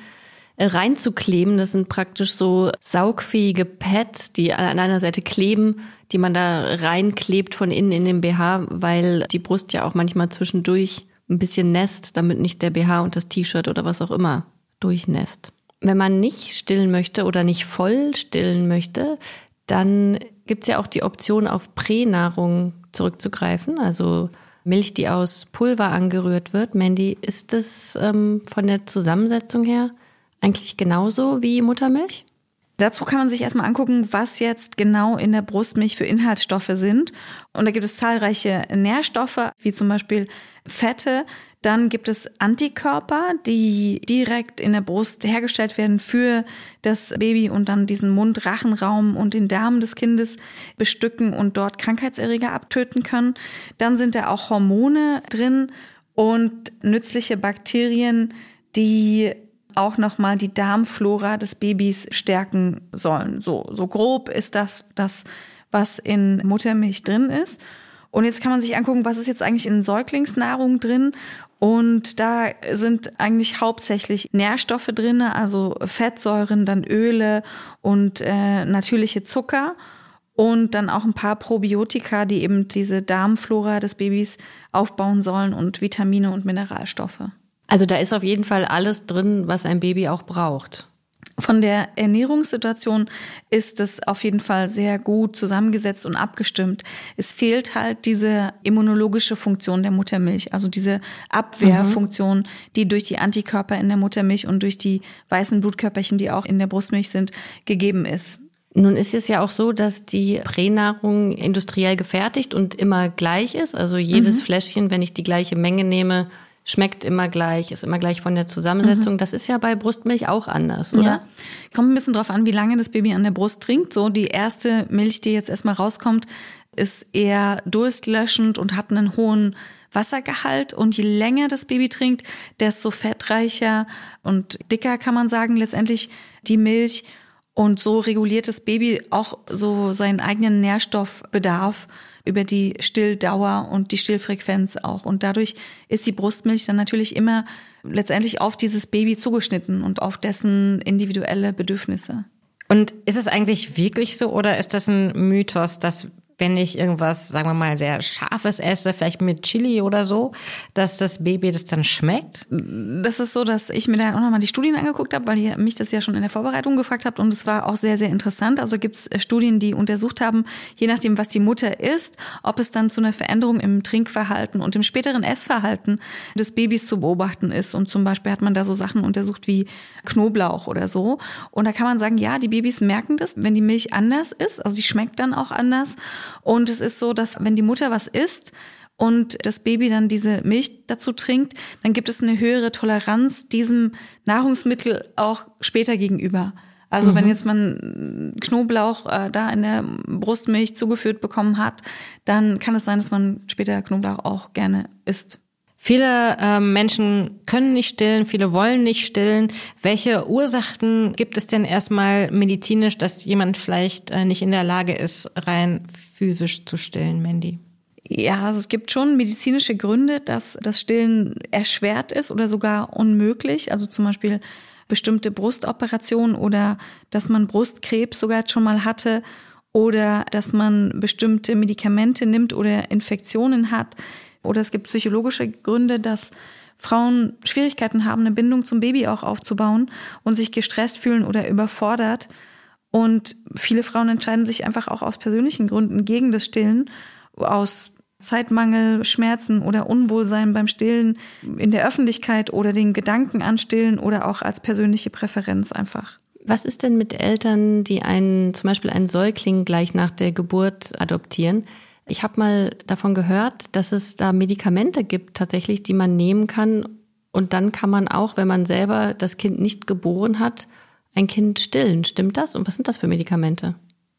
C: reinzukleben. Das sind praktisch so saugfähige Pads, die an einer Seite kleben, die man da reinklebt von innen in den BH, weil die Brust ja auch manchmal zwischendurch ein bisschen nässt, damit nicht der BH und das T-Shirt oder was auch immer durchnässt. Wenn man nicht stillen möchte oder nicht voll stillen möchte, dann gibt es ja auch die Option, auf Pränahrung zurückzugreifen, also Milch, die aus Pulver angerührt wird. Mandy, ist das ähm, von der Zusammensetzung her eigentlich genauso wie Muttermilch?
D: Dazu kann man sich erstmal angucken, was jetzt genau in der Brustmilch für Inhaltsstoffe sind. Und da gibt es zahlreiche Nährstoffe, wie zum Beispiel Fette. Dann gibt es Antikörper, die direkt in der Brust hergestellt werden für das Baby und dann diesen Mund-Rachenraum und den Darm des Kindes bestücken und dort Krankheitserreger abtöten können. Dann sind da auch Hormone drin und nützliche Bakterien, die auch nochmal die Darmflora des Babys stärken sollen. So, so grob ist das das, was in Muttermilch drin ist. Und jetzt kann man sich angucken, was ist jetzt eigentlich in Säuglingsnahrung drin. Und da sind eigentlich hauptsächlich Nährstoffe drin, also Fettsäuren, dann Öle und äh, natürliche Zucker und dann auch ein paar Probiotika, die eben diese Darmflora des Babys aufbauen sollen und Vitamine und Mineralstoffe.
C: Also da ist auf jeden Fall alles drin, was ein Baby auch braucht.
D: Von der Ernährungssituation ist es auf jeden Fall sehr gut zusammengesetzt und abgestimmt. Es fehlt halt diese immunologische Funktion der Muttermilch, also diese Abwehrfunktion, mhm. die durch die Antikörper in der Muttermilch und durch die weißen Blutkörperchen, die auch in der Brustmilch sind, gegeben ist.
C: Nun ist es ja auch so, dass die Pränahrung industriell gefertigt und immer gleich ist. Also jedes mhm. Fläschchen, wenn ich die gleiche Menge nehme, schmeckt immer gleich, ist immer gleich von der Zusammensetzung. Mhm. Das ist ja bei Brustmilch auch anders, oder? Ja.
D: Kommt ein bisschen drauf an, wie lange das Baby an der Brust trinkt. So die erste Milch, die jetzt erstmal rauskommt, ist eher durstlöschend und hat einen hohen Wassergehalt. Und je länger das Baby trinkt, desto fettreicher und dicker kann man sagen, letztendlich die Milch. Und so reguliert das Baby auch so seinen eigenen Nährstoffbedarf über die Stilldauer und die Stillfrequenz auch. Und dadurch ist die Brustmilch dann natürlich immer letztendlich auf dieses Baby zugeschnitten und auf dessen individuelle Bedürfnisse.
B: Und ist es eigentlich wirklich so oder ist das ein Mythos, dass wenn ich irgendwas, sagen wir mal, sehr scharfes esse, vielleicht mit Chili oder so, dass das Baby das dann schmeckt?
D: Das ist so, dass ich mir dann auch nochmal die Studien angeguckt habe, weil ihr mich das ja schon in der Vorbereitung gefragt habt und es war auch sehr, sehr interessant. Also gibt es äh, Studien, die untersucht haben, je nachdem, was die Mutter isst, ob es dann zu einer Veränderung im Trinkverhalten und im späteren Essverhalten des Babys zu beobachten ist. Und zum Beispiel hat man da so Sachen untersucht wie Knoblauch oder so. Und da kann man sagen, ja, die Babys merken das, wenn die Milch anders ist, also sie schmeckt dann auch anders. Und es ist so, dass wenn die Mutter was isst, und das Baby dann diese Milch dazu trinkt, dann gibt es eine höhere Toleranz diesem Nahrungsmittel auch später gegenüber. Also mhm. wenn jetzt man Knoblauch äh, da in der Brustmilch zugeführt bekommen hat, dann kann es sein, dass man später Knoblauch auch gerne isst.
B: Viele äh, Menschen können nicht stillen, viele wollen nicht stillen. Welche Ursachen gibt es denn erstmal medizinisch, dass jemand vielleicht äh, nicht in der Lage ist, rein physisch zu stillen, Mandy?
D: Ja, also es gibt schon medizinische Gründe, dass das Stillen erschwert ist oder sogar unmöglich. Also zum Beispiel bestimmte Brustoperationen oder dass man Brustkrebs sogar schon mal hatte oder dass man bestimmte Medikamente nimmt oder Infektionen hat oder es gibt psychologische Gründe, dass Frauen Schwierigkeiten haben, eine Bindung zum Baby auch aufzubauen und sich gestresst fühlen oder überfordert. Und viele Frauen entscheiden sich einfach auch aus persönlichen Gründen gegen das Stillen, aus Zeitmangel, Schmerzen oder Unwohlsein beim Stillen in der Öffentlichkeit oder den Gedanken an Stillen oder auch als persönliche Präferenz einfach.
C: Was ist denn mit Eltern, die einen, zum Beispiel einen Säugling gleich nach der Geburt adoptieren? Ich habe mal davon gehört, dass es da Medikamente gibt, tatsächlich, die man nehmen kann. Und dann kann man auch, wenn man selber das Kind nicht geboren hat, ein Kind stillen. Stimmt das? Und was sind das für Medikamente?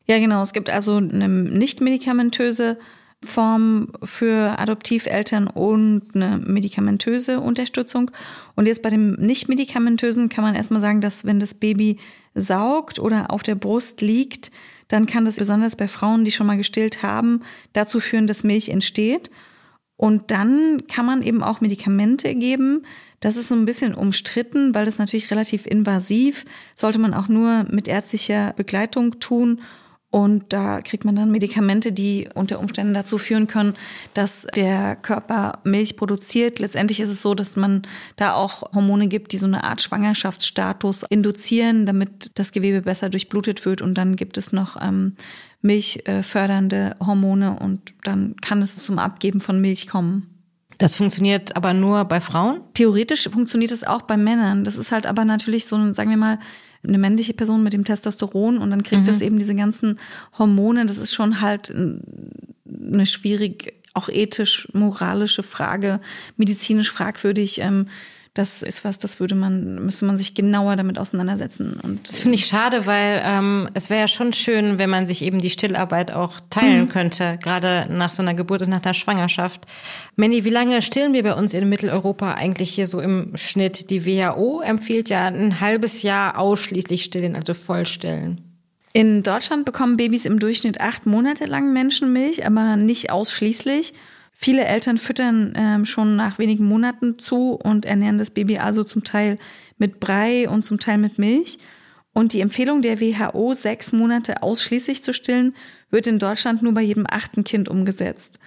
D: Ja, genau. Es gibt also eine nicht medikamentöse Form für Adoptiveltern und eine medikamentöse Unterstützung. Und jetzt bei dem nicht medikamentösen kann man erstmal sagen, dass wenn das Baby saugt oder auf der Brust liegt, dann kann das besonders bei Frauen, die schon mal gestillt haben, dazu führen, dass Milch entsteht. Und dann kann man eben auch Medikamente geben. Das ist so ein bisschen umstritten, weil das natürlich relativ invasiv, sollte man auch nur mit ärztlicher Begleitung tun. Und da kriegt man dann Medikamente, die unter Umständen dazu führen können, dass der Körper Milch produziert. Letztendlich ist es so, dass man da auch Hormone gibt, die so eine Art Schwangerschaftsstatus induzieren, damit das Gewebe besser durchblutet wird. Und dann gibt es noch ähm, milchfördernde Hormone und dann kann es zum Abgeben von Milch kommen.
B: Das funktioniert aber nur bei Frauen?
D: Theoretisch funktioniert es auch bei Männern. Das ist halt aber natürlich so, sagen wir mal, eine männliche Person mit dem Testosteron und dann kriegt mhm. das eben diese ganzen Hormone. Das ist schon halt eine schwierig, auch ethisch, moralische Frage, medizinisch fragwürdig. Ähm, das ist was, das würde man, müsste man sich genauer damit auseinandersetzen. Und
B: das finde ich schade, weil ähm, es wäre ja schon schön, wenn man sich eben die Stillarbeit auch teilen mhm. könnte, gerade nach so einer Geburt und nach der Schwangerschaft. Manny, wie lange stillen wir bei uns in Mitteleuropa eigentlich hier so im Schnitt? Die WHO empfiehlt ja ein halbes Jahr ausschließlich stillen, also Vollstillen.
D: In Deutschland bekommen Babys im Durchschnitt acht Monate lang Menschenmilch, aber nicht ausschließlich. Viele Eltern füttern ähm, schon nach wenigen Monaten zu und ernähren das Baby also zum Teil mit Brei und zum Teil mit Milch. Und die Empfehlung der WHO, sechs Monate ausschließlich zu stillen, wird in Deutschland nur bei jedem achten Kind umgesetzt.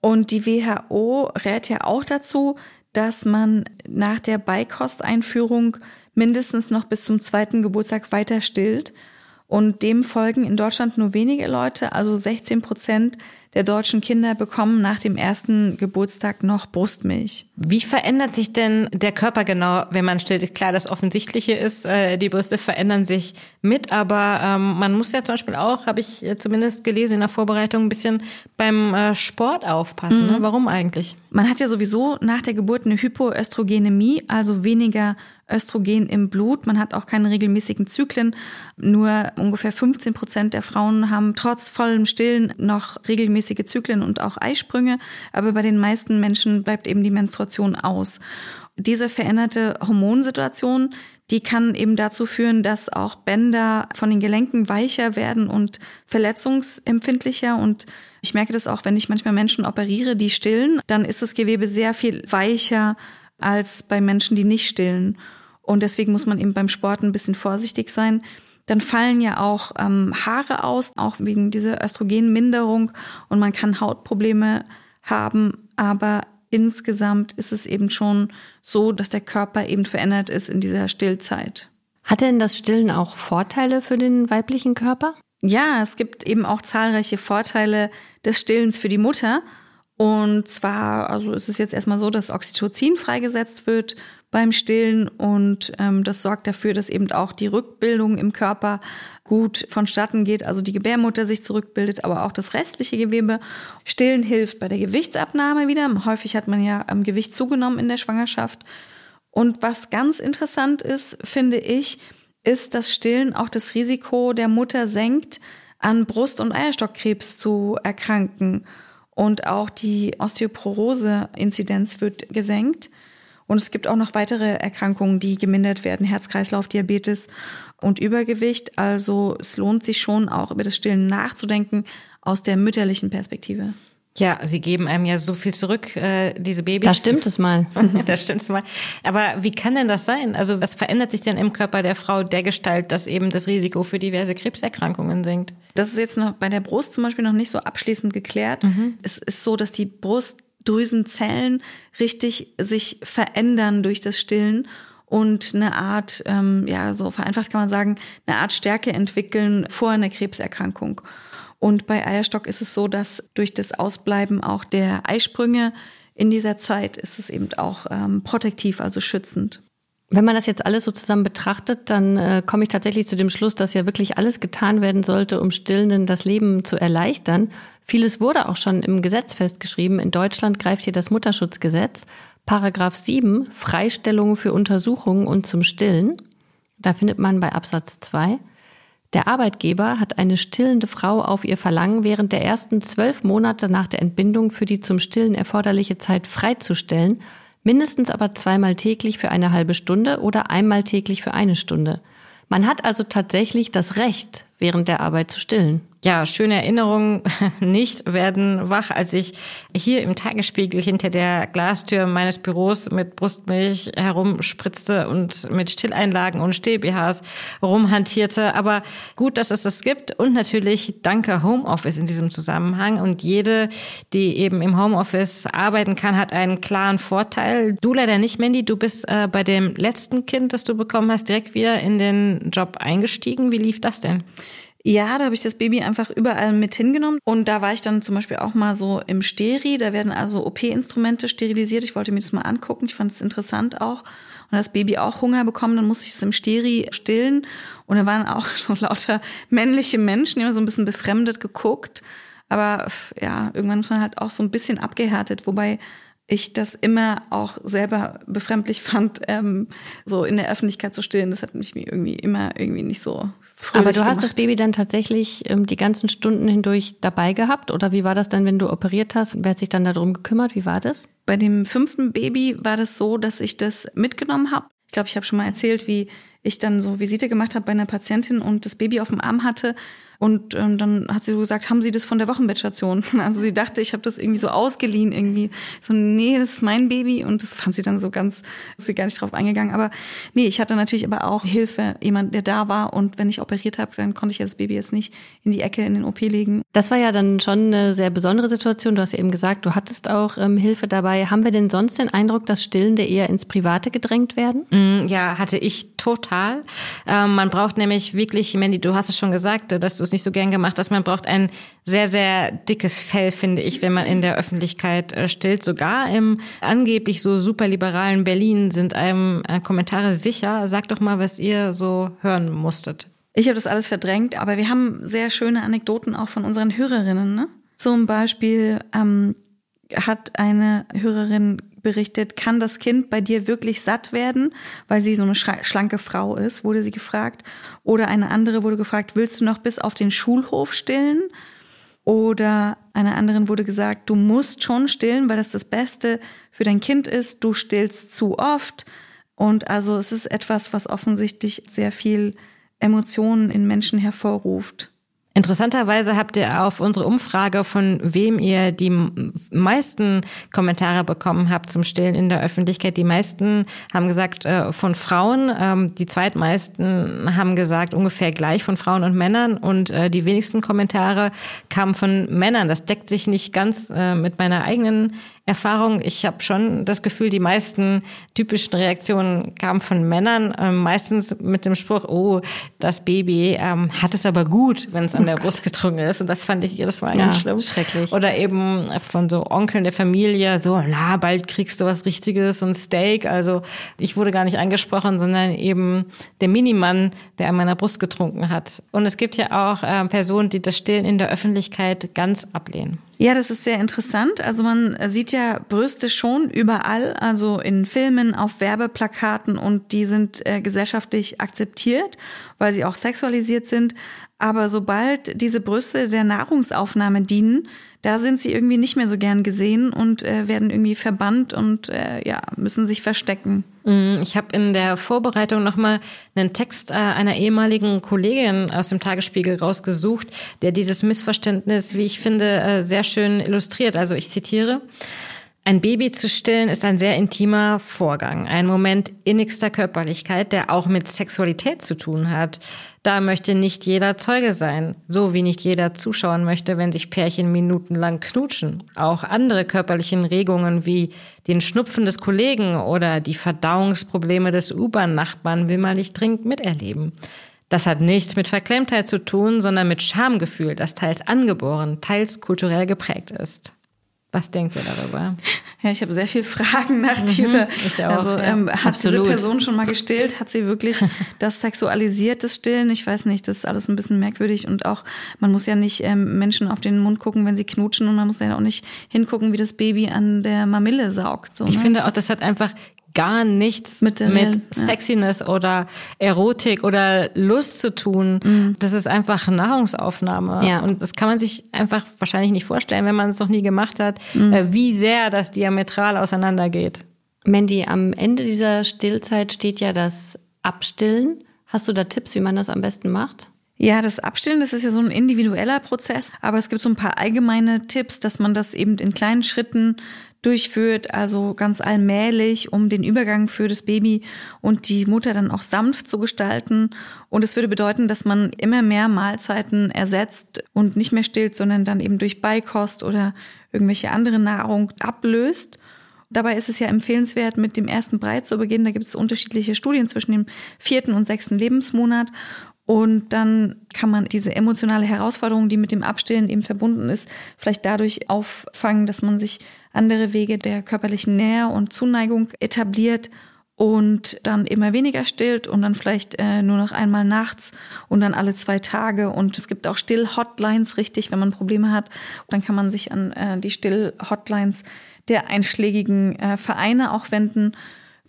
D: Und die WHO rät ja auch dazu, dass man nach der Beikosteinführung mindestens noch bis zum zweiten Geburtstag weiter stillt. Und dem folgen in Deutschland nur wenige Leute, also 16 Prozent der deutschen Kinder bekommen nach dem ersten Geburtstag noch Brustmilch.
B: Wie verändert sich denn der Körper genau, wenn man stillt? Klar, das Offensichtliche ist, äh, die Brüste verändern sich mit, aber ähm, man muss ja zum Beispiel auch, habe ich zumindest gelesen in der Vorbereitung, ein bisschen beim äh, Sport aufpassen. Ne? Mhm. Ne? Warum eigentlich?
D: Man hat ja sowieso nach der Geburt eine Hypoöstrogenemie, also weniger Östrogen im Blut. Man hat auch keine regelmäßigen Zyklen. Nur ungefähr 15 Prozent der Frauen haben trotz vollem Stillen noch regelmäßige Zyklen und auch Eisprünge. Aber bei den meisten Menschen bleibt eben die Menstruation aus. Diese veränderte Hormonsituation, die kann eben dazu führen, dass auch Bänder von den Gelenken weicher werden und verletzungsempfindlicher. Und ich merke das auch, wenn ich manchmal Menschen operiere, die stillen, dann ist das Gewebe sehr viel weicher als bei Menschen, die nicht stillen. Und deswegen muss man eben beim Sport ein bisschen vorsichtig sein. Dann fallen ja auch ähm, Haare aus, auch wegen dieser Östrogenminderung. Und man kann Hautprobleme haben. Aber insgesamt ist es eben schon so, dass der Körper eben verändert ist in dieser Stillzeit.
C: Hat denn das Stillen auch Vorteile für den weiblichen Körper?
D: Ja, es gibt eben auch zahlreiche Vorteile des Stillens für die Mutter. Und zwar, also ist es jetzt erstmal so, dass Oxytocin freigesetzt wird beim Stillen und ähm, das sorgt dafür, dass eben auch die Rückbildung im Körper gut vonstatten geht, also die Gebärmutter sich zurückbildet, aber auch das restliche Gewebe. Stillen hilft bei der Gewichtsabnahme wieder. Häufig hat man ja am Gewicht zugenommen in der Schwangerschaft. Und was ganz interessant ist, finde ich, ist, dass Stillen auch das Risiko der Mutter senkt, an Brust- und Eierstockkrebs zu erkranken. Und auch die Osteoporose-Inzidenz wird gesenkt. Und es gibt auch noch weitere Erkrankungen, die gemindert werden, Herz-Kreislauf, Diabetes und Übergewicht. Also es lohnt sich schon auch über das Stillen nachzudenken aus der mütterlichen Perspektive.
B: Ja, sie geben einem ja so viel zurück, äh, diese Babys.
C: Da stimmt es mal.
B: da stimmt es mal. Aber wie kann denn das sein? Also was verändert sich denn im Körper der Frau der Gestalt, dass eben das Risiko für diverse Krebserkrankungen sinkt?
D: Das ist jetzt noch bei der Brust zum Beispiel noch nicht so abschließend geklärt. Mhm. Es ist so, dass die Brustdrüsenzellen richtig sich verändern durch das Stillen und eine Art, ähm, ja, so vereinfacht kann man sagen, eine Art Stärke entwickeln vor einer Krebserkrankung. Und bei Eierstock ist es so, dass durch das Ausbleiben auch der Eisprünge in dieser Zeit ist es eben auch ähm, protektiv, also schützend.
C: Wenn man das jetzt alles so zusammen betrachtet, dann äh, komme ich tatsächlich zu dem Schluss, dass ja wirklich alles getan werden sollte, um Stillenden das Leben zu erleichtern. Vieles wurde auch schon im Gesetz festgeschrieben. In Deutschland greift hier das Mutterschutzgesetz. Paragraph 7, Freistellung für Untersuchungen und zum Stillen. Da findet man bei Absatz 2. Der Arbeitgeber hat eine stillende Frau auf ihr Verlangen während der ersten zwölf Monate nach der Entbindung für die zum Stillen erforderliche Zeit freizustellen, mindestens aber zweimal täglich für eine halbe Stunde oder einmal täglich für eine Stunde. Man hat also tatsächlich das Recht, während der Arbeit zu stillen.
B: Ja, schöne Erinnerungen nicht werden wach, als ich hier im Tagesspiegel hinter der Glastür meines Büros mit Brustmilch herumspritzte und mit Stilleinlagen und Still-BHs rumhantierte. Aber gut, dass es das gibt und natürlich danke Homeoffice in diesem Zusammenhang. Und jede, die eben im Homeoffice arbeiten kann, hat einen klaren Vorteil. Du leider nicht, Mandy. Du bist äh, bei dem letzten Kind, das du bekommen hast, direkt wieder in den Job eingestiegen. Wie lief das denn?
D: Ja, da habe ich das Baby einfach überall mit hingenommen. Und da war ich dann zum Beispiel auch mal so im Steri. Da werden also OP-Instrumente sterilisiert. Ich wollte mir das mal angucken. Ich fand es interessant auch. Und das Baby auch Hunger bekommen, dann musste ich es im Steri stillen. Und da waren auch so lauter männliche Menschen, die haben so ein bisschen befremdet geguckt. Aber ja, irgendwann ist man halt auch so ein bisschen abgehärtet, wobei ich das immer auch selber befremdlich fand, ähm, so in der Öffentlichkeit zu stillen. Das hat mich irgendwie immer irgendwie nicht so
C: aber du
D: gemacht.
C: hast das Baby dann tatsächlich ähm, die ganzen Stunden hindurch dabei gehabt? Oder wie war das dann, wenn du operiert hast? Wer hat sich dann darum gekümmert? Wie war das?
D: Bei dem fünften Baby war das so, dass ich das mitgenommen habe. Ich glaube, ich habe schon mal erzählt, wie ich dann so Visite gemacht habe bei einer Patientin und das Baby auf dem Arm hatte und ähm, dann hat sie so gesagt, haben Sie das von der Wochenbettstation? Also sie dachte, ich habe das irgendwie so ausgeliehen irgendwie. So, nee, das ist mein Baby. Und das fand sie dann so ganz, ist sie gar nicht drauf eingegangen. Aber nee, ich hatte natürlich aber auch Hilfe, jemand, der da war. Und wenn ich operiert habe, dann konnte ich ja das Baby jetzt nicht in die Ecke in den OP legen.
C: Das war ja dann schon eine sehr besondere Situation. Du hast ja eben gesagt, du hattest auch ähm, Hilfe dabei. Haben wir denn sonst den Eindruck, dass Stillende eher ins Private gedrängt werden?
B: Mm, ja, hatte ich total. Ähm, man braucht nämlich wirklich, Mandy, du hast es schon gesagt, dass du nicht so gern gemacht hast. Man braucht ein sehr, sehr dickes Fell, finde ich, wenn man in der Öffentlichkeit äh, stillt. Sogar im angeblich so superliberalen Berlin sind einem äh, Kommentare sicher. Sag doch mal, was ihr so hören musstet.
D: Ich habe das alles verdrängt, aber wir haben sehr schöne Anekdoten auch von unseren Hörerinnen. Ne? Zum Beispiel ähm, hat eine Hörerin berichtet, kann das Kind bei dir wirklich satt werden, weil sie so eine schlanke Frau ist, wurde sie gefragt. Oder eine andere wurde gefragt, willst du noch bis auf den Schulhof stillen? Oder einer anderen wurde gesagt, du musst schon stillen, weil das das Beste für dein Kind ist. Du stillst zu oft. Und also es ist etwas, was offensichtlich sehr viel Emotionen in Menschen hervorruft.
B: Interessanterweise habt ihr auf unsere Umfrage, von wem ihr die meisten Kommentare bekommen habt zum Stillen in der Öffentlichkeit. Die meisten haben gesagt äh, von Frauen, ähm, die zweitmeisten haben gesagt ungefähr gleich von Frauen und Männern und äh, die wenigsten Kommentare kamen von Männern. Das deckt sich nicht ganz äh, mit meiner eigenen Erfahrung. Ich habe schon das Gefühl, die meisten typischen Reaktionen kamen von Männern, äh, meistens mit dem Spruch, oh, das Baby ähm, hat es aber gut, wenn es an der Brust getrunken ist. Und das fand ich jedes Mal ja, ganz schlimm.
C: Schrecklich.
B: Oder eben von so Onkeln der Familie, so, na, bald kriegst du was Richtiges, so ein Steak. Also ich wurde gar nicht angesprochen, sondern eben der Minimann, der an meiner Brust getrunken hat. Und es gibt ja auch äh, Personen, die das Stillen in der Öffentlichkeit ganz ablehnen.
D: Ja, das ist sehr interessant. Also man sieht ja Brüste schon überall, also in Filmen, auf Werbeplakaten und die sind äh, gesellschaftlich akzeptiert, weil sie auch sexualisiert sind. Aber sobald diese Brüste der Nahrungsaufnahme dienen, da sind sie irgendwie nicht mehr so gern gesehen und äh, werden irgendwie verbannt und äh, ja, müssen sich verstecken.
B: Mm, ich habe in der Vorbereitung nochmal einen Text äh, einer ehemaligen Kollegin aus dem Tagesspiegel rausgesucht, der dieses Missverständnis, wie ich finde, äh, sehr schön illustriert. Also ich zitiere. Ein Baby zu stillen ist ein sehr intimer Vorgang, ein Moment innigster Körperlichkeit, der auch mit Sexualität zu tun hat. Da möchte nicht jeder Zeuge sein, so wie nicht jeder zuschauen möchte, wenn sich Pärchen minutenlang knutschen. Auch andere körperlichen Regungen wie den Schnupfen des Kollegen oder die Verdauungsprobleme des U-Bahn-Nachbarn will man nicht dringend miterleben. Das hat nichts mit Verklemmtheit zu tun, sondern mit Schamgefühl, das teils angeboren, teils kulturell geprägt ist. Was denkt ihr darüber?
D: Ja, ich habe sehr viele Fragen nach mhm, dieser. Ich auch, also ähm, ja, hat absolut. diese Person schon mal gestillt? Hat sie wirklich das sexualisierte Stillen? Ich weiß nicht, das ist alles ein bisschen merkwürdig und auch man muss ja nicht ähm, Menschen auf den Mund gucken, wenn sie knutschen und man muss ja auch nicht hingucken, wie das Baby an der Mamille saugt.
B: So, ich ne? finde auch, das hat einfach gar nichts mit, mit Sexiness ja. oder Erotik oder Lust zu tun. Mhm. Das ist einfach Nahrungsaufnahme. Ja. Und das kann man sich einfach wahrscheinlich nicht vorstellen, wenn man es noch nie gemacht hat, mhm. Äh, wie sehr das diametral auseinandergeht.
C: Mandy, am Ende dieser Stillzeit steht ja das Abstillen. Hast du da Tipps, wie man das am besten macht?
D: Ja, das Abstillen, das ist ja so ein individueller Prozess, aber es gibt so ein paar allgemeine Tipps, dass man das eben in kleinen Schritten durchführt, also ganz allmählich, um den Übergang für das Baby und die Mutter dann auch sanft zu gestalten. Und es würde bedeuten, dass man immer mehr Mahlzeiten ersetzt und nicht mehr stillt, sondern dann eben durch Beikost oder irgendwelche andere Nahrung ablöst. Dabei ist es ja empfehlenswert, mit dem ersten Brei zu beginnen. Da gibt es unterschiedliche Studien zwischen dem vierten und sechsten Lebensmonat. Und dann kann man diese emotionale Herausforderung, die mit dem Abstillen eben verbunden ist, vielleicht dadurch auffangen, dass man sich andere Wege der körperlichen Nähe und Zuneigung etabliert und dann immer weniger stillt und dann vielleicht äh, nur noch einmal nachts und dann alle zwei Tage. Und es gibt auch Still-Hotlines, richtig, wenn man Probleme hat. Dann kann man sich an äh, die Still-Hotlines der einschlägigen äh, Vereine auch wenden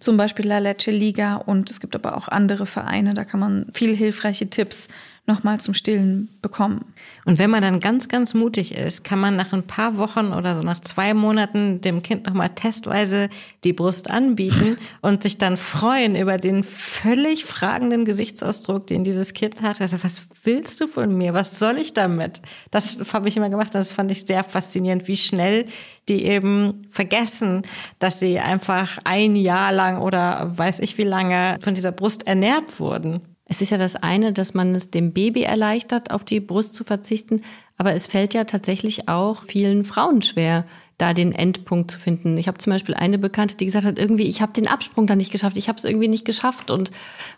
D: zum Beispiel La Leche Liga und es gibt aber auch andere Vereine, da kann man viel hilfreiche Tipps nochmal zum Stillen bekommen.
B: Und wenn man dann ganz, ganz mutig ist, kann man nach ein paar Wochen oder so nach zwei Monaten dem Kind nochmal testweise die Brust anbieten und sich dann freuen über den völlig fragenden Gesichtsausdruck, den dieses Kind hat. Also, was willst du von mir? Was soll ich damit? Das habe ich immer gemacht. Das fand ich sehr faszinierend, wie schnell die eben vergessen, dass sie einfach ein Jahr lang oder weiß ich wie lange von dieser Brust ernährt wurden.
C: Es ist ja das eine, dass man es dem Baby erleichtert, auf die Brust zu verzichten, aber es fällt ja tatsächlich auch vielen Frauen schwer, da den Endpunkt zu finden. Ich habe zum Beispiel eine Bekannte, die gesagt hat, irgendwie, ich habe den Absprung da nicht geschafft, ich habe es irgendwie nicht geschafft. Und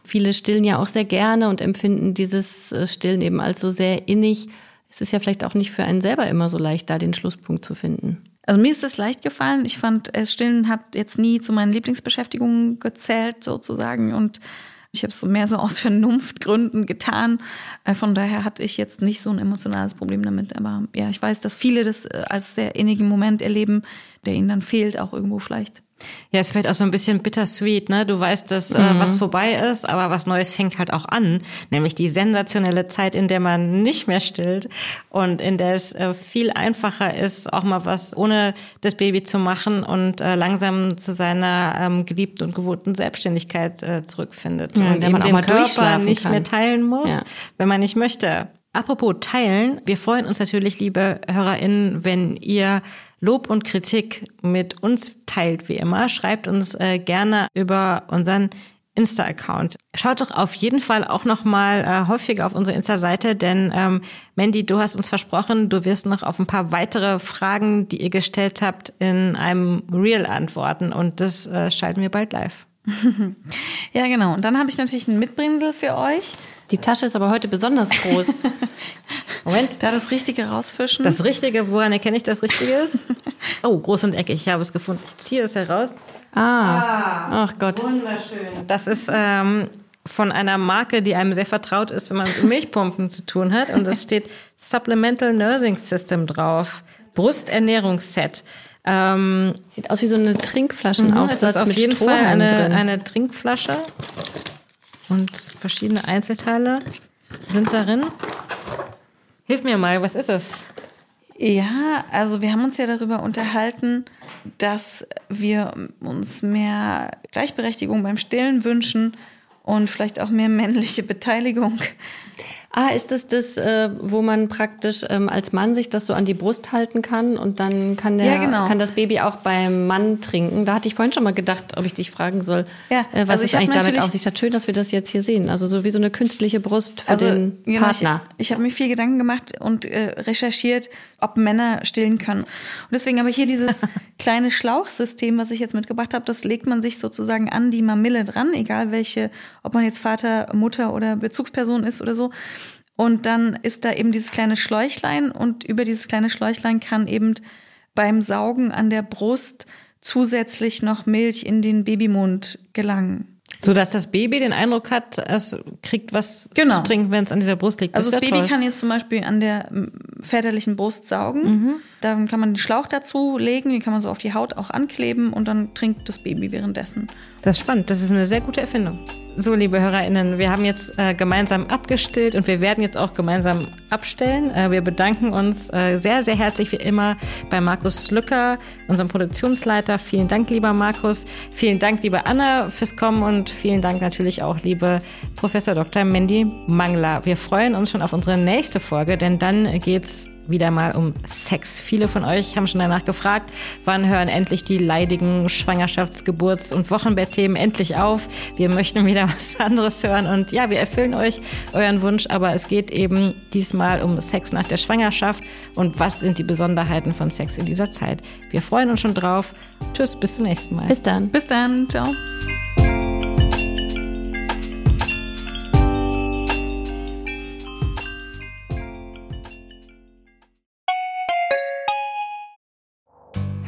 C: viele stillen ja auch sehr gerne und empfinden dieses äh, Stillen eben als so sehr innig. Es ist ja vielleicht auch nicht für einen selber immer so leicht, da den Schlusspunkt zu finden.
D: Also mir ist es leicht gefallen. Ich fand, äh, Stillen hat jetzt nie zu meinen Lieblingsbeschäftigungen gezählt, sozusagen. Und ich habe es mehr so aus Vernunftgründen getan. Äh, von daher hatte ich jetzt nicht so ein emotionales Problem damit. Aber ja, ich weiß, dass viele das äh, als sehr innigen Moment erleben, der ihnen dann fehlt, auch irgendwo vielleicht.
B: Ja, es wird auch so ein bisschen bittersweet, ne? Du weißt, dass äh, mhm. was vorbei ist, aber was Neues fängt halt auch an, nämlich die sensationelle Zeit, in der man nicht mehr stillt und in der es äh, viel einfacher ist, auch mal was ohne das Baby zu machen und äh, langsam zu seiner ähm, geliebten und gewohnten Selbstständigkeit äh, zurückfindet
C: ja,
B: und
C: man auch
B: den
C: mal
B: Körper nicht
C: kann.
B: mehr teilen muss,
C: Ja.
B: wenn man nicht möchte. Apropos teilen, wir freuen uns natürlich, liebe HörerInnen, wenn ihr Lob und Kritik mit uns teilt, wie immer. Schreibt uns äh, gerne über unseren Insta-Account. Schaut doch auf jeden Fall auch noch mal äh, häufiger auf unsere Insta-Seite, denn ähm, Mandy, du hast uns versprochen, du wirst noch auf ein paar weitere Fragen, die ihr gestellt habt, in einem Reel antworten und das äh, schalten wir bald live.
D: Ja, genau. Und dann habe ich natürlich ein Mitbringsel für euch.
C: Die Tasche ist aber heute besonders groß.
B: Moment,
D: Da das Richtige rausfischen.
B: das Richtige, woran erkenne ich das Richtige ist? Oh, groß und eckig, ich habe es gefunden. Ich ziehe es heraus.
C: Ah, ach Gott.
B: Wunderschön. Das ist ähm, von einer Marke, die einem sehr vertraut ist, wenn man mit Milchpumpen zu tun hat. Und es steht Supplemental Nursing System drauf. Brusternährungsset. Ähm,
C: Sieht aus wie so eine
B: mhm,
C: Trinkflaschenaufsatz
B: ist auf
C: mit
B: jeden Fall
C: Strohhalm
B: eine,
C: drin.
B: eine Trinkflasche. Und verschiedene Einzelteile sind darin. Hilf mir mal, was ist es?
D: Ja, also wir haben uns ja darüber unterhalten, dass wir uns mehr Gleichberechtigung beim Stillen wünschen und vielleicht auch mehr männliche Beteiligung.
C: Ah, ist das das, äh, wo man praktisch ähm, als Mann sich das so an die Brust halten kann und dann kann, der,
D: Ja, genau.
C: kann das Baby auch beim Mann trinken? Da hatte ich vorhin schon mal gedacht, ob ich dich fragen soll,
D: Ja,
C: äh, was
D: also
C: es eigentlich damit auf sich hat. Schön, dass wir das jetzt hier sehen. Also so wie so eine künstliche Brust für
D: Also
C: den
D: genau,
C: Partner.
D: Ich, ich habe mir viel Gedanken gemacht und äh, recherchiert, ob Männer stillen können. Und deswegen habe ich hier dieses kleine Schlauchsystem, was ich jetzt mitgebracht habe, das legt man sich sozusagen an die Mamille dran, egal welche, ob man jetzt Vater, Mutter oder Bezugsperson ist oder so. Und dann ist da eben dieses kleine Schläuchlein und über dieses kleine Schläuchlein kann eben beim Saugen an der Brust zusätzlich noch Milch in den Babymund gelangen.
B: So dass das Baby den Eindruck hat, es kriegt was
D: Genau.
B: zu trinken, wenn es an dieser Brust liegt.
D: Also das
B: ist ja
D: Baby
B: toll.
D: kann jetzt zum Beispiel an der m, väterlichen Brust saugen. Dann kann man den Schlauch dazu legen, den kann man so auf die Haut auch ankleben und dann trinkt das Baby währenddessen.
B: Das ist spannend. Das ist eine sehr gute Erfindung. So, liebe HörerInnen, wir haben jetzt äh, gemeinsam abgestillt und wir werden jetzt auch gemeinsam abstellen. Äh, wir bedanken uns äh, sehr, sehr herzlich wie immer bei Markus Lücker, unserem Produktionsleiter. Vielen Dank, lieber Markus. Vielen Dank, liebe Anna, fürs Kommen und vielen Dank natürlich auch, liebe Professor Dr. Mandy Mangler. Wir freuen uns schon auf unsere nächste Folge, denn dann geht's wieder mal um Sex. Viele von euch haben schon danach gefragt, wann hören endlich die leidigen Schwangerschafts-, Geburts- und Wochenbettthemen endlich auf. Wir möchten wieder was anderes hören und ja, wir erfüllen euch euren Wunsch, aber es geht eben diesmal um Sex nach der Schwangerschaft und was sind die Besonderheiten von Sex in dieser Zeit. Wir freuen uns schon drauf. Tschüss, bis zum nächsten Mal.
C: Bis dann.
D: Bis dann. Ciao.